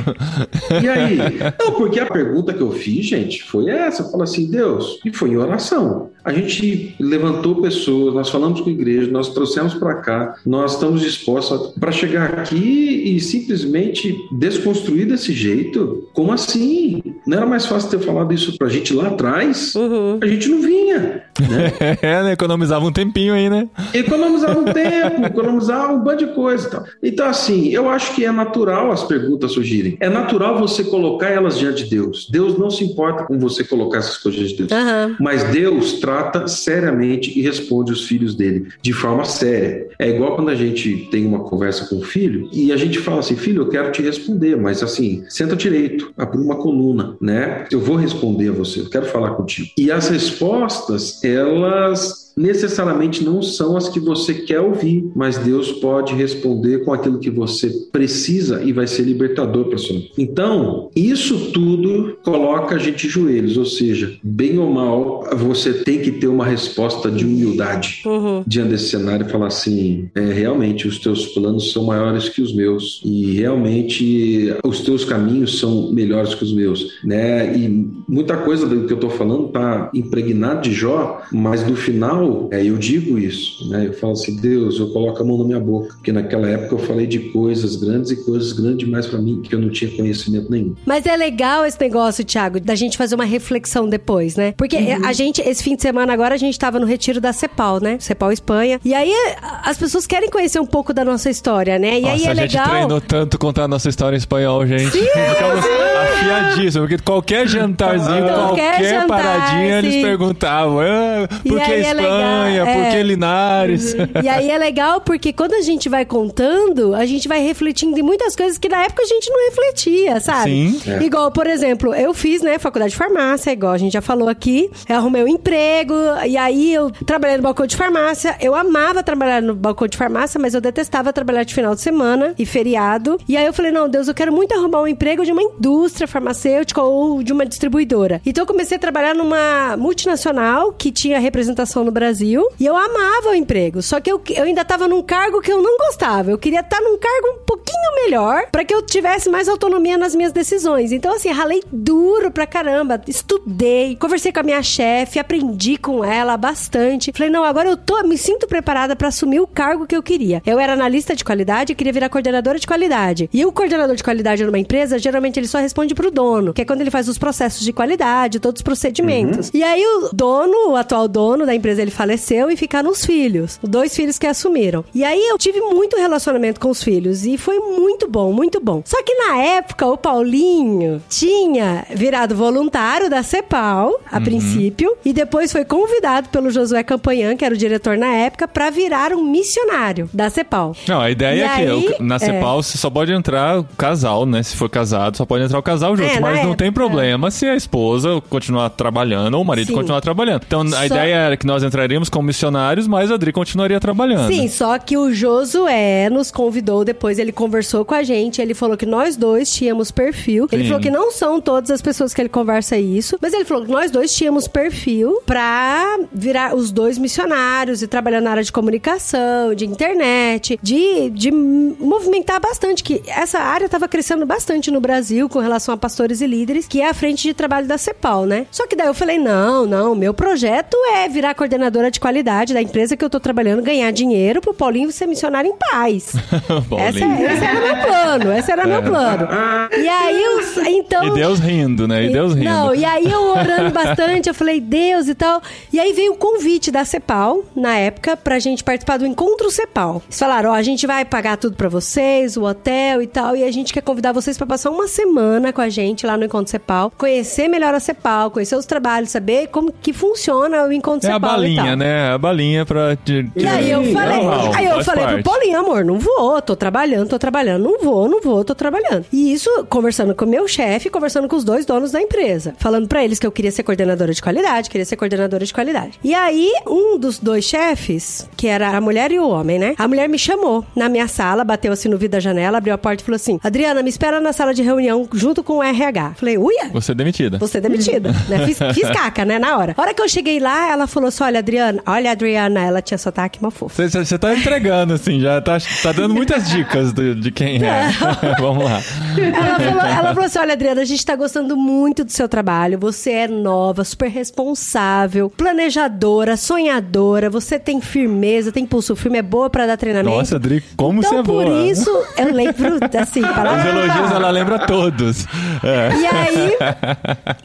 E aí? Não, porque a pergunta que eu fiz, gente, foi essa. Eu falo assim, Deus, e foi em oração. A gente levantou pessoas, nós falamos com a igreja, nós trouxemos para cá, nós estamos dispostos para chegar aqui e simplesmente desconstruir desse jeito? Como assim? Não era mais fácil ter falado isso pra gente lá atrás? Uhum. A gente não vinha, né? É, né? Economizava um tempinho aí, né? economizar um tempo, economizar um bando de coisa e tal. Então, assim, eu acho que é natural as perguntas surgirem. É natural você colocar elas diante de Deus. Deus não se importa com você colocar essas coisas diante de Deus. Aham. Mas Deus trata seriamente e responde os filhos dele de forma séria. É igual quando a gente tem uma conversa com o filho e a gente fala assim: filho, eu quero te responder, mas assim, senta direito, abre uma coluna, né? Eu vou responder a você, eu quero falar contigo. E as respostas, elas necessariamente não são as que você quer ouvir, mas Deus pode responder com aquilo que você precisa e vai ser libertador para sua. vida. Então, isso tudo coloca a gente de joelhos, ou seja, bem ou mal, você tem que ter uma resposta de humildade Uhum. diante desse cenário e falar assim: é, realmente os teus planos são maiores que os meus e realmente os teus caminhos são melhores que os meus, né? E muita coisa do que eu estou falando tá impregnado de Jó, mas no final é, eu digo isso, né? Eu falo assim: Deus, eu coloco a mão na minha boca, porque naquela época eu falei de coisas grandes e coisas grandes demais para mim que eu não tinha conhecimento nenhum. Mas é legal esse negócio, Thiago, da gente fazer uma reflexão depois, né? Porque Uhum. a gente, esse fim de semana agora, a gente tava no retiro da CEPAL, né? CEPAL Espanha. E aí a- as pessoas querem conhecer um pouco da nossa história, né? E aí Nossa, é a gente legal. treinou tanto contar a nossa história em espanhol, gente. Ficamos afiadíssimos, porque qualquer jantarzinho, Qualquer qualquer jantar, paradinha, eles perguntavam. "Ah, E por que é Espanha? Legal, por que é. Linares? E aí é legal porque quando a gente vai contando, a gente vai refletindo em muitas coisas que na época a gente não refletia, sabe? Sim. É. Igual, por exemplo, eu fiz, né, faculdade de farmácia, igual a gente já falou aqui. Eu arrumei um emprego, e aí eu trabalhei no balcão de farmácia. Eu amava trabalhar no balcão de farmácia, mas eu detestava trabalhar de final de semana e feriado. E aí eu falei, não, Deus, eu quero muito arrumar um emprego de uma indústria farmacêutica ou de uma distribuidora. Então eu comecei a trabalhar numa multinacional que tinha representação no Brasil. E eu amava o emprego. Só que eu, eu ainda tava num cargo que eu não gostava. Eu queria estar num cargo um pouquinho melhor para que eu tivesse mais autonomia nas minhas decisões. Então, assim, ralei duro pra caramba. Estudei, conversei com a minha chefe, aprendi com ela bastante. Falei, não, agora eu tô, me sinto preparada pra assumir o cargo que eu queria. Eu era analista de qualidade e queria virar coordenadora de qualidade. E o coordenador de qualidade numa empresa, geralmente ele só responde pro dono, que é quando ele faz os processos de qualidade, todos os procedimentos. E aí o dono, o atual dono da empresa, ele faleceu e ficaram os filhos. Os dois filhos que assumiram. E aí eu tive muito relacionamento com os filhos e foi muito bom, muito bom. Só que na época o Paulinho tinha virado voluntário da CEPAL, a princípio, e depois foi convidado pelo Josué Campanhã, que era o diretor na época, pra virar um missionário da CEPAL. Não, a ideia E é que na é. CEPAL você só pode entrar casal, né? Se for casado, só pode entrar o casal junto. É, mas não tem época. problema se a esposa continuar trabalhando ou o marido Sim. continuar trabalhando. Então a Só- ideia era que nós entraríamos como missionários, mas a Adri continuaria trabalhando. Sim, só que o Josué nos convidou depois, ele conversou com a gente, ele falou que nós dois tínhamos perfil. Ele Sim. falou que não são todas as pessoas que ele conversa isso, mas ele falou que nós dois tínhamos perfil pra virar os dois missionários e trabalhar na área de comunicação, de internet, de, de movimentar bastante, que essa área tava crescendo bastante no Brasil com relação a pastores e líderes, que é a frente de trabalho da CEPAL, né? Só que daí eu falei, não, não, meu projeto é virar coordenadora de qualidade da empresa que eu tô trabalhando, ganhar dinheiro pro Paulinho ser missionário em paz. essa, Paulinho. esse era meu plano, esse era meu plano. E aí, os, então... E Deus rindo, né? E Deus rindo. Não, e aí eu orando bastante, eu falei, Deus e tal. E aí veio o convite da CEPAL, na época, pra gente participar do Encontro CEPAL. Eles falaram, ó, a gente vai pagar tudo pra vocês, o hotel e tal, e a gente quer convidar vocês pra passar uma semana com a gente lá no Encontro CEPAL, conhecer melhor a CEPAL, conhecer os trabalhos, saber como que funciona o Encontro É a CEPAL e balinha, tal. né? A balinha pra. De, E aí eu falei, normal, aí eu falei pro. Paulinho, amor, não vou, tô trabalhando, tô trabalhando, não vou, não vou, tô trabalhando. E isso conversando com o meu chefe, conversando com os dois donos da empresa, falando pra eles que eu queria ser coordenadora de qualidade, queria ser coordenadora de qualidade. E aí, um dos dois chefes, que era a mulher e o homem, né? A mulher me chamou na minha sala, bateu assim no vidro da janela, abriu a porta e falou assim: Adriana, me espera na sala de reunião junto com o RH. Falei, uia? Você é demitida. Você é demitida, né? Fiz, fiz caca, né? Na hora. A hora que eu cheguei lá, ela falou assim: olha, Adriana, olha, Adriana, ela tinha sotaque uma fofa. Você, tá entregando, assim, já tá, tá dando muitas dicas do- de quem é. Vamos lá. Ela falou, ela falou assim: olha, Adriana, a gente tá gostando muito do seu trabalho. Você é nova, super responsável, planejadora, sonhadora. Você tem firmeza, tem pulso firme, é boa pra dar treinamento. Nossa, Adri, como então, você é boa. por isso, eu lembro, assim, Os palavra por elogios ela lembra todos. É. E aí,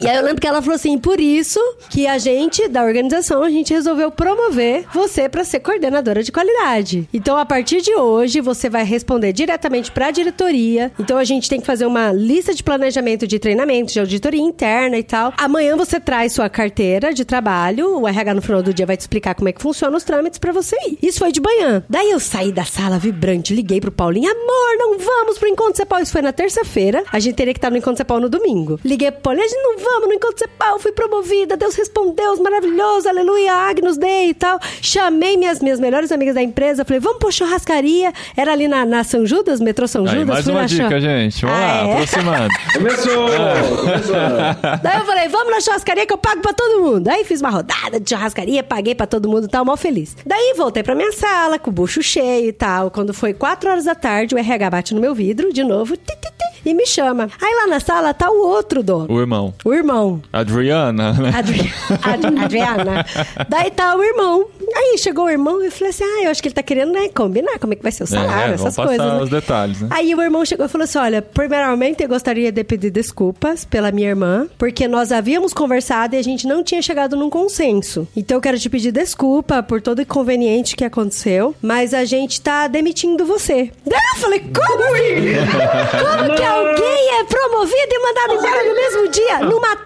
e aí eu lembro que ela falou assim, por isso que a gente, da organização, a gente resolveu promover você para ser coordenadora de qualidade. Então, a partir de hoje, você vai responder diretamente para a diretoria. Então, a gente tem que fazer uma lista de planejamento de treinamento, de auditoria interna e tal. Amanhã você traz sua carteira de trabalho, o RH no final do dia vai te explicar como é que funciona os trâmites para você ir. Isso foi de manhã. Daí eu saí da sala vibrante, liguei pro Paulinho, amor, não vamos pro Encontro Cepal. Isso foi na terça-feira. A gente teria que estar no Encontro Cepal no domingo. Liguei pro Paulinho, a gente não vamos no Encontro Cepal, fui promovida, Deus respondeu, maravilhoso, aleluia, Agnus Dei e tal. Chamei minhas, minhas melhores amigas da empresa, falei, vamos pro churrascaria. Era ali na, na São Judas, metrô São Aí, Judas. mais uma dica, chur- gente. Vamos Ah, lá, é? aproximando. Começou! Começou! Daí eu falei, vamos na churrascaria que eu pago pra todo mundo. Aí fiz uma rodada de churrascaria, paguei pra todo mundo e tal, mal feliz. Daí voltei pra minha sala, com o bucho cheio e tal. Quando foi 4 horas da tarde, o RH bate no meu vidro, de novo, ti, ti, ti, e me chama. Aí lá na sala tá o outro dono. O irmão. O irmão. Adriana, né? Adri... Ad- Adriana. Daí tá o irmão. Aí chegou o irmão e falei assim: ah, eu acho que ele tá querendo, né, combinar como é que vai ser o salário, É, essas vamos passar coisas. né? os detalhes, né? Aí o irmão chegou e falou assim: olha, primeiramente eu gostaria de pedir desculpas pela minha irmã, porque nós havíamos conversado e a gente não tinha chegado num consenso. Então eu quero te pedir desculpa por todo o inconveniente que aconteceu, mas a gente tá demitindo você. Daí eu falei: como assim? Como que alguém é promovido e mandado embora no mesmo dia? Numa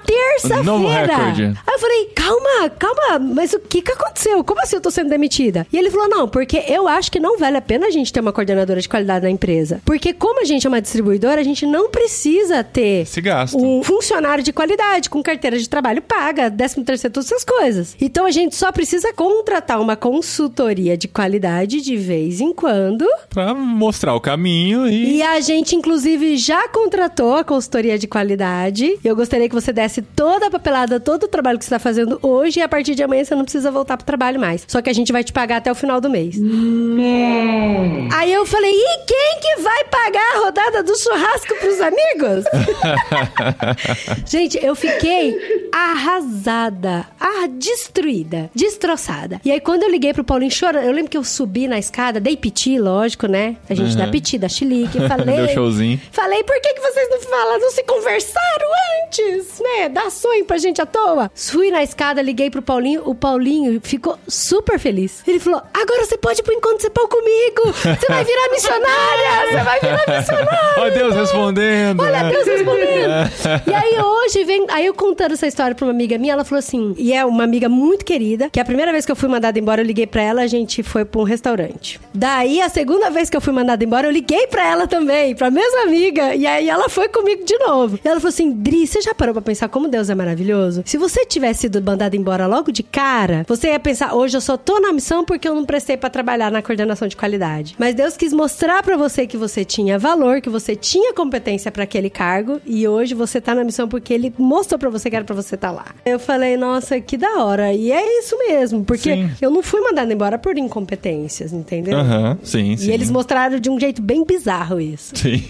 Um recorde. Aí eu falei, calma, calma, mas o que que aconteceu? Como assim eu tô sendo demitida? E ele falou, não, porque eu acho que não vale a pena a gente ter uma coordenadora de qualidade na empresa. Porque como a gente é uma distribuidora, a gente não precisa ter Se gasta. um funcionário de qualidade com carteira de trabalho paga, 13 terceiro, todas essas coisas. Então a gente só precisa contratar uma consultoria de qualidade de vez em quando. Pra mostrar o caminho e. E a gente, inclusive, já contratou a consultoria de qualidade. Eu gostaria que você desse toda a papelada, todo o trabalho que você está fazendo hoje e a partir de amanhã você não precisa voltar pro trabalho mais. Só que a gente vai te pagar até o final do mês. Aí eu falei, e quem que vai pagar a rodada do churrasco pros amigos? gente, eu fiquei arrasada, destruída, destroçada. E aí quando eu liguei pro Paulinho chorando, eu lembro que eu subi na escada, dei piti, lógico, né? A gente dá piti, dá chilique, eu falei... Deu showzinho. Falei, por que, que vocês não falam, não se conversaram antes, né? Dá sonho pra gente à toa. Fui na escada, liguei pro Paulinho, o Paulinho ficou super feliz. Ele falou, agora você pode ir pro encontro cepal comigo, você vai virar missionária, você vai virar missionária. Olha Deus respondendo. Olha né? Deus respondendo. e aí hoje vem, aí eu contando essa história pra uma amiga minha, ela falou assim, e é uma amiga muito querida, que a primeira vez que eu fui mandada embora, eu liguei pra ela, a gente foi pra um restaurante. Daí a segunda vez que eu fui mandada embora, eu liguei pra ela também, pra mesma amiga, e aí ela foi comigo de novo. E ela falou assim, Dri, você já parou pra pensar como Deus é maravilhoso? Se você tivesse sido mandada embora logo de cara, você ia pensar, hoje eu só tô na missão porque eu não prestei pra trabalhar na coordenação de qualidade. Mas Deus quis mostrar pra você que você tinha valor, que você tinha competência pra aquele cargo, e hoje você tá na missão porque ele mostrou pra você que era pra você estar lá. Eu falei, nossa, que da hora. E é isso mesmo, porque Sim. eu não fui mandada embora por incompetências, entendeu? Aham, sim, sim. E eles mostraram de um jeito bem bizarro isso. Sim.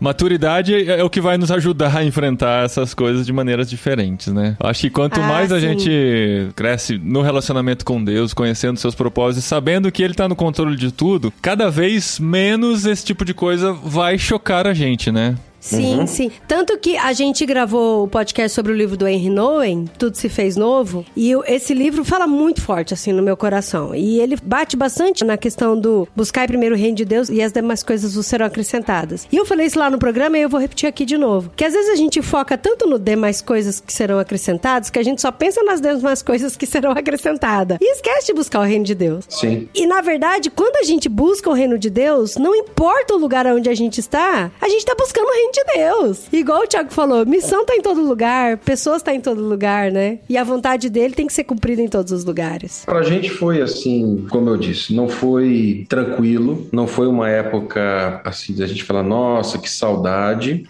Maturidade é o que vai nos ajudar a enfrentar essas coisas de maneiras diferentes, né? Acho que quanto Ah, mais a sim. gente cresce no relacionamento com Deus, conhecendo seus propósitos, sabendo que Ele tá no controle de tudo, cada vez menos esse tipo de coisa vai chocar a gente, né? Sim, sim. Tanto que a gente gravou o podcast sobre o livro do Henry Nowen, Tudo Se Fez Novo, e esse livro fala muito forte, assim, no meu coração. E ele bate bastante na questão do buscar primeiro o reino de Deus e as demais coisas vos serão acrescentadas. E eu falei isso lá no programa e eu vou repetir aqui de novo. Que às vezes a gente foca tanto no demais coisas que serão acrescentadas que a gente só pensa nas demais coisas que serão acrescentadas. E esquece de buscar o reino de Deus. Sim. E na verdade, quando a gente busca o reino de Deus, não importa o lugar onde a gente está, a gente está buscando o reino de Deus. Igual o Thiago falou, missão tá em todo lugar, pessoas tá em todo lugar, né? E a vontade dele tem que ser cumprida em todos os lugares. Pra gente foi assim, como eu disse, não foi tranquilo, não foi uma época assim de a gente falar, nossa, que saudade.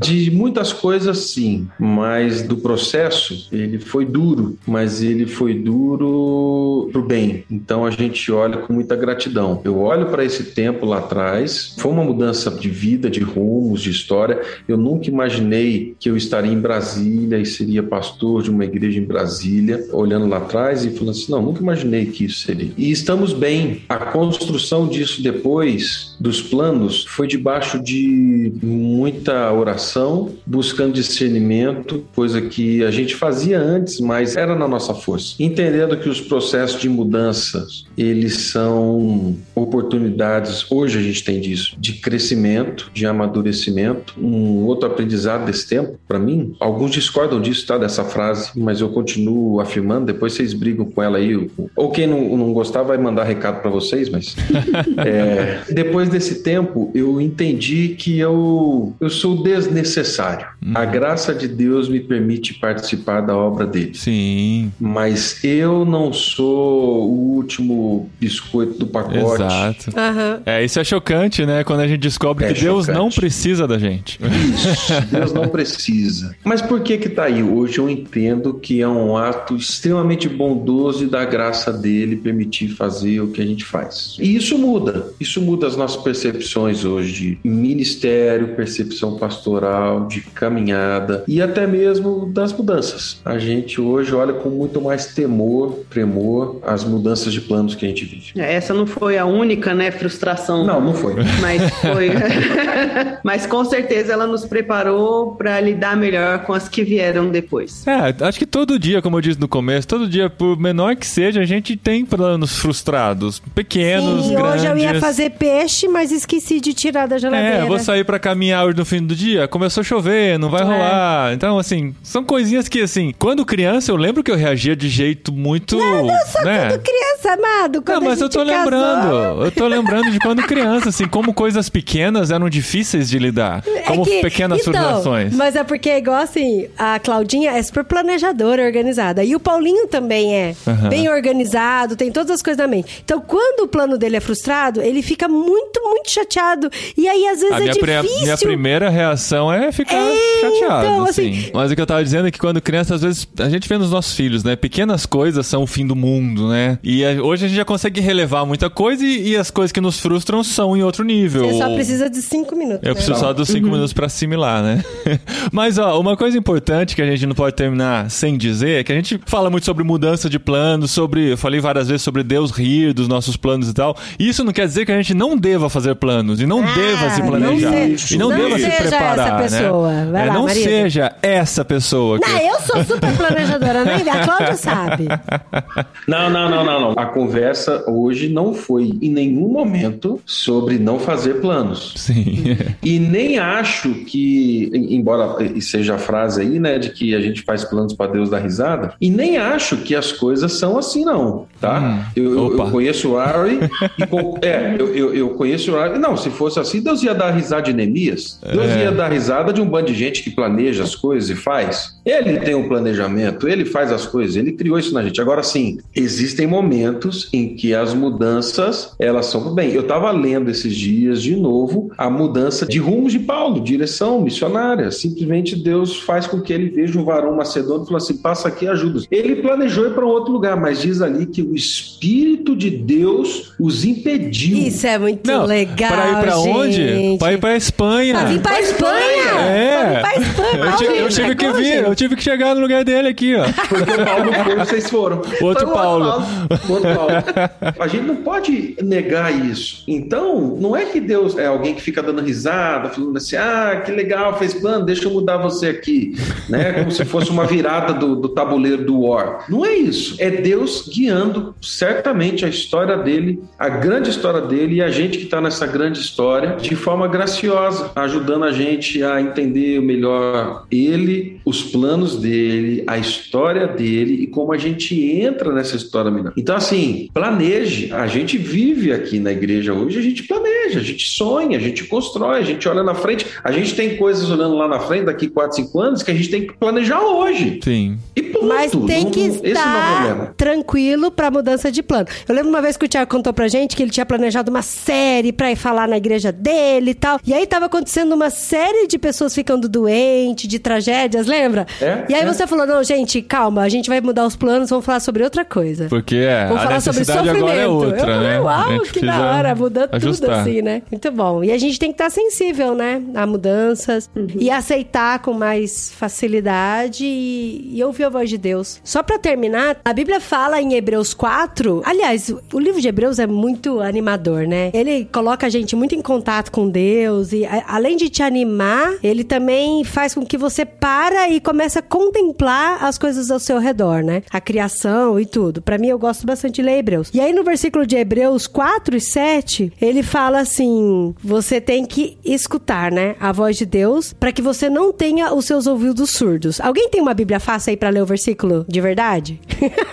De muitas coisas sim, mas do processo, ele foi duro, mas ele foi duro pro bem. Então a gente olha com muita gratidão. Eu olho para esse tempo lá atrás, foi uma mudança de vida, de rumos, de história. Eu nunca imaginei que eu estaria em Brasília e seria pastor de uma igreja em Brasília, olhando lá atrás e falando assim: não, nunca imaginei que isso seria. E estamos bem. A construção disso depois, dos planos, foi debaixo de muita oração, buscando discernimento, coisa que a gente fazia antes, mas era na nossa força. Entendendo que os processos de mudanças, eles são oportunidades, hoje a gente tem disso, de crescimento, de amadurecimento. Um outro aprendizado desse tempo, para mim, alguns discordam disso, tá? Dessa frase, mas eu continuo afirmando, depois vocês brigam com ela aí. Ou quem não, não gostar vai mandar recado para vocês, mas. é, depois desse tempo, eu entendi que eu, eu sou desnecessário. A graça de Deus me permite participar da obra dele. Sim. Mas eu não sou o último biscoito do pacote. Exato. Aham. É, isso é chocante, né? Quando a gente descobre É que Deus chocante. não precisa da gente. Isso, Deus não precisa. Mas por que que tá aí? Hoje eu entendo que é um ato extremamente bondoso e da graça dele permitir fazer o que a gente faz. E isso muda. Isso muda as nossas percepções hoje de ministério, percepção pastoral, de caminhada e até mesmo das mudanças. A gente hoje olha com muito mais temor, tremor as mudanças de planos que a gente vive. Essa não foi a única, né, frustração. Não, não foi. Mas foi. Mas com certeza certeza ela nos preparou para lidar melhor com as que vieram depois. É, acho que todo dia, como eu disse no começo, todo dia, por menor que seja, a gente tem planos frustrados, pequenos, Sim, grandes. hoje eu ia fazer peixe, mas esqueci de tirar da geladeira. É, vou sair pra caminhar hoje no fim do dia, começou a chover, não vai É. rolar. Então, assim, são coisinhas que, assim, quando criança, eu lembro que eu reagia de jeito muito. Só né? quando criança, amado. Quando Não, a mas eu tô casou- lembrando. Eu tô lembrando de quando criança, assim, como coisas pequenas eram difíceis de lidar. Como É que- pequenas então, frustrações. Mas é porque, igual assim, a Claudinha é super planejadora, organizada. E o Paulinho também é Aham. bem organizado, tem todas as coisas na mente. Então, quando o plano dele é frustrado, ele fica muito, muito chateado. E aí, às vezes, A é minha, pri- difícil. minha primeira reação é ficar É, chateado, então, assim. assim- Mas o que eu tava dizendo é que quando criança, às vezes, a gente vê nos nossos filhos, né? Pequenas coisas são o fim do mundo, né? E a- hoje a gente já consegue relevar muita coisa e, e as coisas que nos frustram são em outro nível. Você só precisa de cinco minutos. Eu né? preciso só dos Uhum. Cinco minutos pra assimilar, né? Mas, ó, uma coisa importante que a gente não pode terminar sem dizer é que a gente fala muito sobre mudança de planos, sobre. Eu falei várias vezes sobre Deus rir dos nossos planos e tal. E isso não quer dizer que a gente não deva fazer planos e não Ah, deva se não planejar. seja- e não, não deva se seja preparar. essa né? pessoa. Vai É, lá, não marido. seja essa pessoa. que- Não, eu sou super planejadora, né? A Cláudia sabe. Não, não, não, não, não. A conversa hoje não foi em nenhum momento sobre não fazer planos. Sim. E nem acho que, em- embora seja a frase aí, né, de que a gente faz planos para Deus dar risada, e nem acho que as coisas são assim, não, tá? Hum, eu, eu- conheço o Ari e é, eu, eu, eu conheço o Ari. Não, se fosse assim, Deus ia dar risada de Neemias. Deus É. ia dar risada de um bando de gente que planeja as coisas e faz. Ele tem um planejamento, ele faz as coisas, ele criou isso na gente. Agora sim, existem momentos em que as mudanças, elas são bem. Eu estava lendo esses dias de novo a mudança de rumos de Paulo, direção missionária. Simplesmente Deus faz com que ele veja um varão macedônio e fala assim: passa aqui e ajuda. Ele planejou ir para um outro lugar, mas diz ali que o Espírito de Deus os impediu. Isso é muito Não, legal. pra ir pra onde? Pra ir pra Espanha. Pra vir pra Espanha! É. Pra vir pra Espanha! Eu, tive, eu tive que vir, eu tive que chegar no lugar dele aqui, ó. Porque o Paulo foi, vocês foram. Outro Paulo. O outro Paulo. A gente não pode negar isso. Então, não é que Deus é alguém que fica dando risada, falando assim: ah, que legal, fez plano, deixa eu mudar você aqui. Né? Como se fosse uma virada do, do tabuleiro do War. Não é isso. É Deus guiando certamente a história dele, a grande história dele e a gente que está nessa grande história de forma graciosa, ajudando a gente a entender melhor ele, os planos dele, a história dele e como a gente entra nessa história melhor. Então, assim, planeje. A gente vive aqui na igreja hoje, a gente planeja, a gente sonha, a gente constrói, a gente olha na frente. A gente tem coisas olhando lá na frente daqui 4, 5 anos que a gente tem que planejar hoje. Sim. E ponto. Mas tem Não- que é estar problema. tranquilo pra mudança de plano. Eu lembro uma vez que o Tiago contou pra gente que ele tinha planejado uma série pra ir falar na igreja dele e tal. E aí tava acontecendo uma série de pessoas ficando doentes, de tragédias, lembra? É, e aí é. você falou: não, gente, calma, a gente vai mudar os planos, vamos falar sobre outra coisa. Porque é, Vamos a falar sobre sofrimento. agora é outra, eu falei, né? Uau, que da hora, muda tudo assim, né? Muito bom. E a gente tem que estar sensível, né? A mudanças e aceitar com mais facilidade e, e ouvir a voz de Deus. Só pra terminar, a Bíblia fala em Hebreus 4. Aliás, o livro de Hebreus é muito animador, né? Ele coloca a gente muito em contato com Deus e a- além de te animar, ele também faz com que você para e comece a contemplar as coisas ao seu redor, né? A criação e tudo. Pra mim, eu gosto bastante de ler Hebreus. E aí, no versículo de Hebreus 4 e 7, ele fala assim: você tem que escutar, né? A voz de Deus, pra que você não tenha os seus ouvidos surdos. Alguém tem uma Bíblia fácil aí pra ler o versículo de verdade?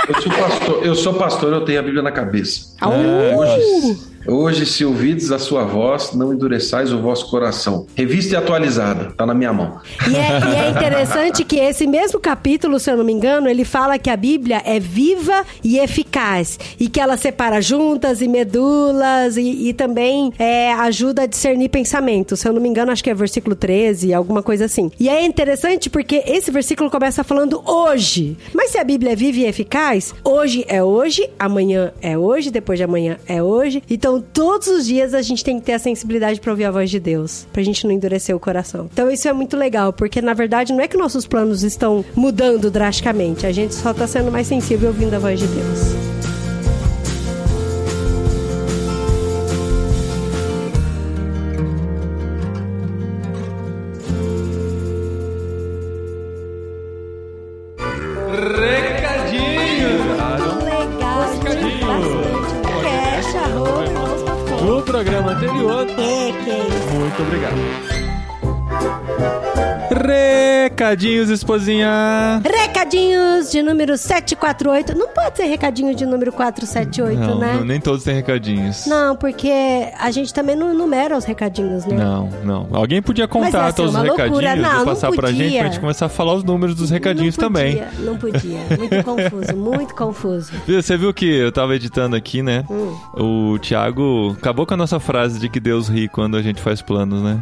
Eu sou pastor, eu sou pastor, eu tenho a Bíblia na cabeça. Au! Hoje, hoje, se ouvides a sua voz, não endureçais o vosso coração. Revista e atualizada, tá na minha mão. E é, e é interessante que esse mesmo capítulo, se eu não me engano, ele fala que a Bíblia é viva e eficaz. E que ela separa juntas e medulas e, e também é, ajuda a discernir pensamentos. Se eu não me engano, acho que é versículo 13, alguma coisa assim. E é interessante porque esse versículo começa falando hoje. Mas se a Bíblia é viva e eficaz, hoje é hoje, amanhã é hoje, depois de amanhã é hoje. Então, todos os dias a gente tem que ter a sensibilidade para ouvir a voz de Deus, pra gente não endurecer o coração. Então, isso é muito legal, porque na verdade não é que nossos planos estão mudando drasticamente, a gente só tá sendo mais sensível ouvindo a voz de Deus. Obrigado. Recadinhos, esposinha. Recadinhos de número 748. Não pode ser recadinho de número 478, Não, né? não, nem todos têm recadinhos. Não, porque a gente também não numera os recadinhos, né? Não, não. Alguém podia Mas contar ser todos os recadinhos. Não, e não passar pra gente podia. pra gente começar a falar os números dos recadinhos não também. podia, Não podia. Muito confuso, muito confuso. Você viu que eu tava editando aqui, né? Hum. O Thiago acabou com a nossa frase de que Deus ri quando a gente faz planos, né?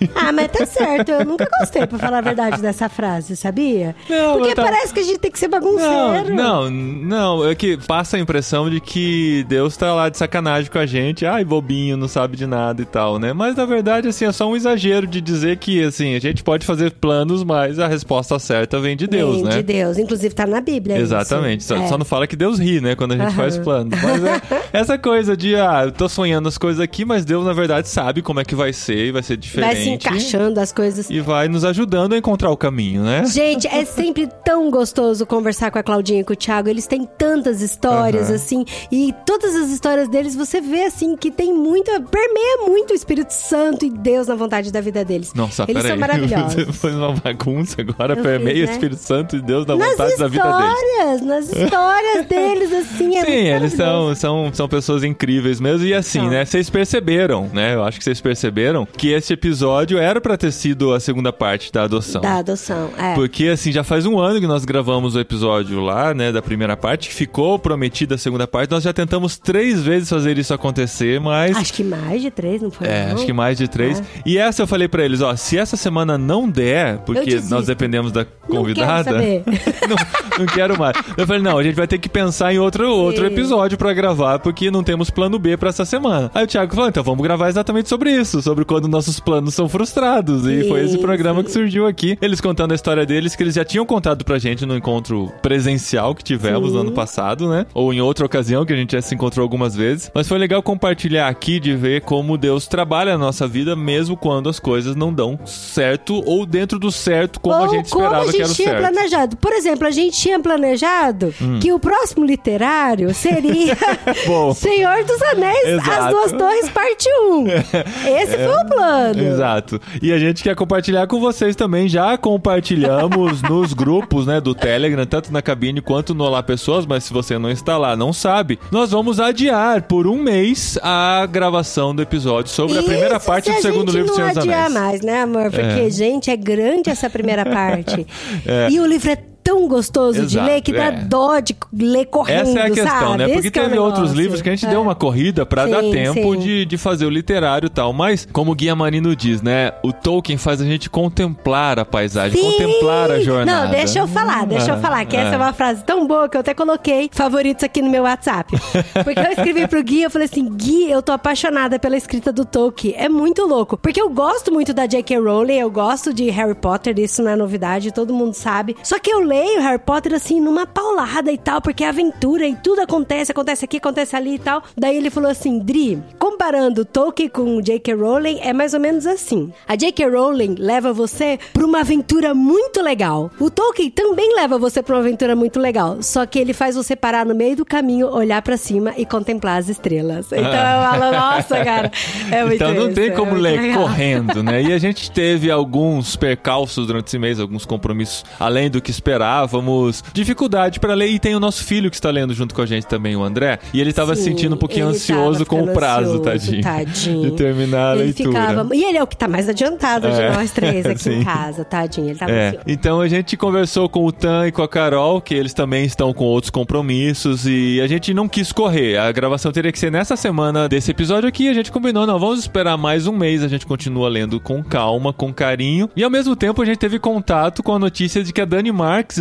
Ah, mas tá certo. Eu nunca gostei, pra falar a verdade, dessa frase, sabia? Não, Porque tava- parece que a gente tem que ser Não, bagunceiro. não, não, é que passa a impressão de que Deus tá lá de sacanagem com a gente, ai, bobinho, não sabe de nada e tal, né? Mas na verdade, assim, é só um exagero de dizer que, assim, a gente pode fazer planos, mas a resposta certa vem de Deus, Vem né? De Deus. Inclusive, tá na Bíblia. Exatamente, isso. só, É. só não fala que Deus ri, né, quando a gente Aham. faz planos. Mas é essa coisa de, ah, eu tô sonhando as coisas aqui, mas Deus, na verdade, sabe como é que vai ser e vai ser diferente. Vai se encaixando as coisas. E vai nos ajudando a encontrar o caminho, né? Gente, é sempre tão gostoso conversar com a Claudinha e com o Thiago. Eles têm tantas histórias, Aham. assim, e todas as histórias deles você vê, assim, que tem muita. permeia muito o Espírito Santo e Deus na vontade da vida deles. Nossa, Eles são maravilhosos. Você fez uma bagunça agora, Eu permeia fiz, o né? Espírito Santo e Deus na Nas vontade da vida deles. histórias, nas histórias deles, assim, é Sim, muito eles são, são, são pessoas incríveis mesmo. E assim, São. né? Vocês perceberam, né? Eu acho que vocês perceberam que esse episódio era pra ter sido a segunda parte da adoção. Da adoção, é. Porque, assim, já faz um ano que nós gravamos o episódio lá, né, da primeira parte, que ficou prometida a segunda parte. Nós já tentamos três vezes fazer isso acontecer, mas. Acho que mais de três, não foi? É, não? acho que mais de três. É. E essa eu falei pra eles, ó, se essa semana não der, porque nós dependemos da Não convidada. quero saber. não, não quero mais. Eu falei, não, a gente vai ter que pensar em outro, outro episódio pra gravar, porque não temos plano B pra essa semana. Aí o Thiago falou, então vamos gravar exatamente sobre isso, sobre quando nossos planos são frustrados. E foi esse Sim, programa sim. que surgiu aqui. Eles contando a história deles, que eles já tinham contado pra gente no encontro presencial que tivemos no ano passado, né? Ou em outra ocasião, que a gente já se encontrou algumas vezes. Mas foi legal compartilhar aqui de ver como Deus trabalha na nossa vida, mesmo quando as coisas não dão certo ou dentro do certo como Ou a gente como esperava a que era gente o tinha certo. Hum. planejado. Por exemplo, a gente tinha planejado que o próximo literário seria. Senhor dos Anéis, As Exato. Duas Torres, parte 1. Esse foi o plano. Exato. E a gente quer compartilhar com vocês também. Já compartilhamos nos grupos, né, do Telegram, tanto na cabine quanto no Olá Pessoas, mas se você não está lá, não sabe, nós vamos adiar por um mês a gravação do episódio sobre a primeira Isso parte se do segundo livro do não Senhor dos adiar Anéis. mais, né, amor? Porque, É. gente, é grande essa primeira parte. É. E o livro é tão gostoso de Exato, ler que dá é. dó de ler correndo, Essa é a questão, sabe? né? Porque Esse é teve outros negócio. livros que a gente É. deu uma corrida pra Sim, dar tempo sim. de, de fazer o literário e tal. Mas, como o Guia Marino diz, né? O Tolkien faz a gente contemplar a paisagem, Sim! contemplar a jornada. Não, deixa eu falar, deixa eu Ah, falar, que essa ah. é uma frase tão boa que eu até coloquei favoritos aqui no meu WhatsApp. Porque eu escrevi pro Gui, eu falei assim, Gui, eu tô apaixonada pela escrita do Tolkien. É muito louco. Porque eu gosto muito da J.K. Rowling, eu gosto de Harry Potter, isso não é novidade, todo mundo sabe. Só que eu leio Harry Potter assim, numa paulada e tal, porque é aventura e tudo acontece, acontece aqui, acontece ali e tal. Daí ele falou assim, Dri, comparando Tolkien com J.K. Rowling, é mais ou menos assim. A J.K. Rowling leva você pra uma aventura muito legal. O Tolkien também leva você pra uma aventura muito legal, só que ele faz você parar no meio do caminho, olhar pra cima e contemplar as estrelas. Então eu falo, nossa, cara, é muito Então não tem é como muito ler legal. correndo, né? E a gente teve alguns percalços durante esse mês, alguns compromissos além do que esperávamos, dificuldade pra ler. E tem o nosso filho que está lendo junto com a gente também, o André. E ele tava se Sim, sentindo um pouquinho ansioso com o prazo, ansioso, tadinho, tadinho. De terminar a Ele leitura. ficava... E ele é o que tá mais adiantado de É, nós três aqui em casa, tadinho. Ele tava É, ansioso. então a gente conversou com o Tan e com a Carol, que eles também estão com outros compromissos e a gente não quis correr. A gravação teria que ser nessa semana desse episódio aqui. A gente combinou, não, vamos esperar mais um mês. A gente continua lendo com calma, com carinho. E ao mesmo tempo a gente teve contato com a notícia de que a Dani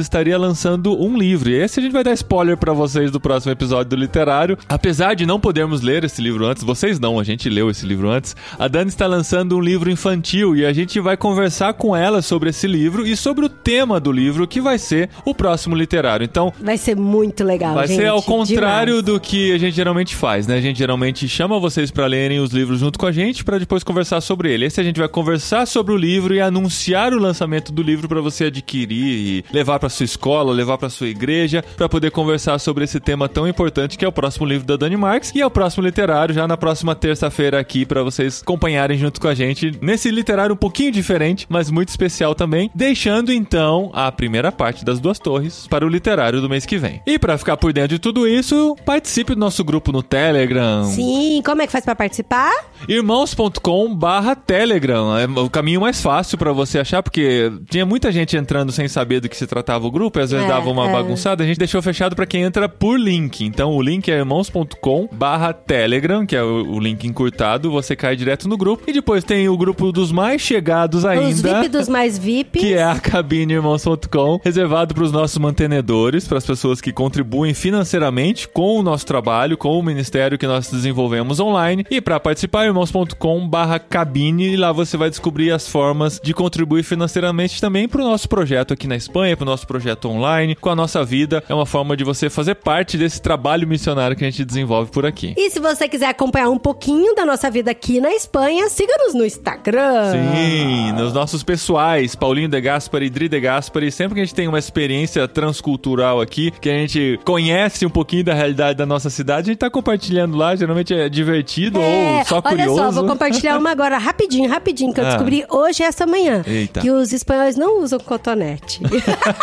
Estaria lançando um livro. E esse a gente vai dar spoiler pra vocês do próximo episódio do Literário. Apesar de não podermos ler esse livro antes, vocês não, a gente leu esse livro antes. A Dani está lançando um livro infantil e a gente vai conversar com ela sobre esse livro e sobre o tema do livro, que vai ser o próximo literário. Então, Vai ser muito legal, Vai gente. ser ao contrário demais. do que a gente geralmente faz, né? A gente geralmente chama vocês pra lerem os livros junto com a gente pra depois conversar sobre ele. Esse a gente vai conversar sobre o livro e anunciar o lançamento do livro pra você adquirir e levar para sua escola, levar para sua igreja, para poder conversar sobre esse tema tão importante que é o próximo livro da Dani Marques e é o próximo literário já na próxima terça-feira aqui para vocês acompanharem junto com a gente nesse literário um pouquinho diferente, mas muito especial também, deixando então a primeira parte das duas torres para o literário do mês que vem. E para ficar por dentro de tudo isso, participe do nosso grupo no Telegram. Sim, como é que faz pra participar? irmãos.com barra Telegram. É o caminho mais fácil para você achar, porque tinha muita gente entrando sem saber do que se tratava o grupo, e às vezes É, dava uma é. bagunçada, a gente deixou fechado para quem entra por link. Então o link é irmãos.com barra Telegram, que é o, o link encurtado, você cai direto no grupo. E depois tem o grupo dos mais chegados ainda. Os VIP dos mais VIP. Que é a cabineirmãos.com, reservado para os nossos mantenedores, para as pessoas que contribuem financeiramente com o nosso trabalho, com o ministério que nós desenvolvemos online. E para participar, irmãos.com barra cabine, e lá você vai descobrir as formas de contribuir financeiramente também para o nosso projeto aqui na Espanha, para o nosso projeto online, com a nossa vida. É uma forma de você fazer parte desse trabalho missionário que a gente desenvolve por aqui. E se você quiser acompanhar um pouquinho da nossa vida aqui na Espanha, siga-nos no Instagram. Sim, nos nossos pessoais, Paulinho de Gaspari e Dri de Gaspari, sempre que a gente tem uma experiência transcultural aqui, que a gente conhece um pouquinho da realidade da nossa cidade, a gente tá compartilhando lá, geralmente é divertido ou só olha curioso. só, vou compartilhar uma agora rapidinho, rapidinho, que eu Ah. descobri hoje essa manhã. Eita. Que os espanhóis não usam cotonete.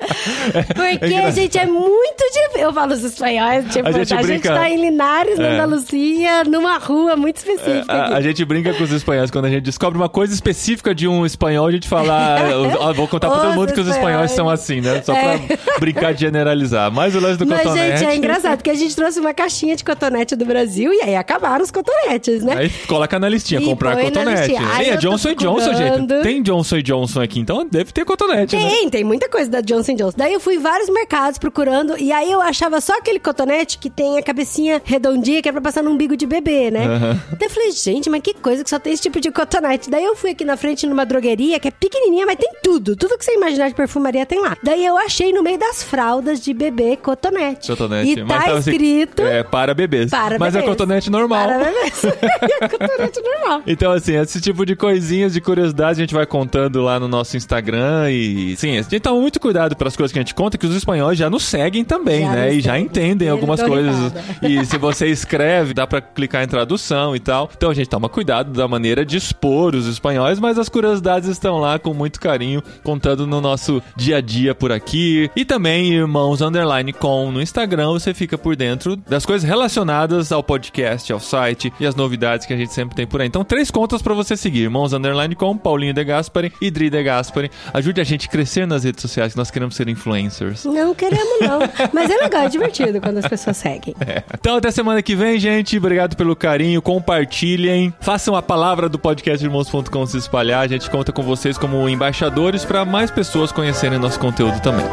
Porque a gente é muito de... Eu falo os espanhóis, tipo, A a gente gente, brinca- tá em Linares, na É. Andaluzia, numa rua muito específica. A, a gente brinca com os espanhóis quando a gente descobre uma coisa específica de um espanhol, a gente fala, ah, ó, vou contar pra todo mundo que os espanhóis são assim, né? Só pra É. brincar de generalizar. Mas o lance do Mas, cotonete. gente, é engraçado, porque a gente trouxe uma caixinha de cotonete do Brasil e aí acabaram os cotonetes, né? Aí coloca na listinha, E comprar na cotonete. Aí é Johnson Johnson, gente. Tem Johnson Johnson aqui, então deve ter cotonete, né? Tem, tem muita coisa da Johnson Johnson. Daí eu fui em vários mercados procurando, e aí eu achava só aquele cotonete que tem a cabecinha redondinha, que é pra passar no umbigo de bebê, né? Daí eu falei, gente, mas que coisa que só tem esse tipo de cotonete. Daí eu fui aqui na frente numa drogueria, que é pequenininha, mas tem tudo. Tudo que você imaginar de perfumaria tem lá. Daí eu achei no meio das fraldas de bebê cotonete. Cotonete. E tá Mas tava assim, escrito... É, para bebês. Para Mas é bebês. cotonete normal. Para bebês. é cotonete normal. Então, assim, esse tipo de coisinhas, de curiosidade, a gente vai contando lá no nosso Instagram. E, sim, a gente toma muito cuidado pelas coisas que a gente conta, que os espanhóis já nos seguem também, Já né? E já entendem Eu algumas tô coisas. E se você escreve, dá pra clicar em tradução e tal. Então, a gente toma cuidado da maneira de expor os espanhóis, mas as curiosidades estão lá com muito carinho, contando no nosso dia a dia por aqui. E também, irmãos underline com no Instagram, você fica por dentro das coisas relacionadas ao podcast, ao site e as novidades que a gente sempre tem por aí. Então, três contas pra você seguir: irmãos underline com, Paulinho de Gaspari e Dri de Gaspari. Ajude a gente a crescer nas redes sociais, que nós queremos ser influencers. Não queremos, não. Mas é legal, é divertido quando as pessoas seguem. Então, até semana que vem, gente. Obrigado pelo carinho. Compartilhem. Façam a palavra do podcast irmãos.com se espalhar. A gente conta com vocês como embaixadores para mais pessoas conhecerem nosso conteúdo também.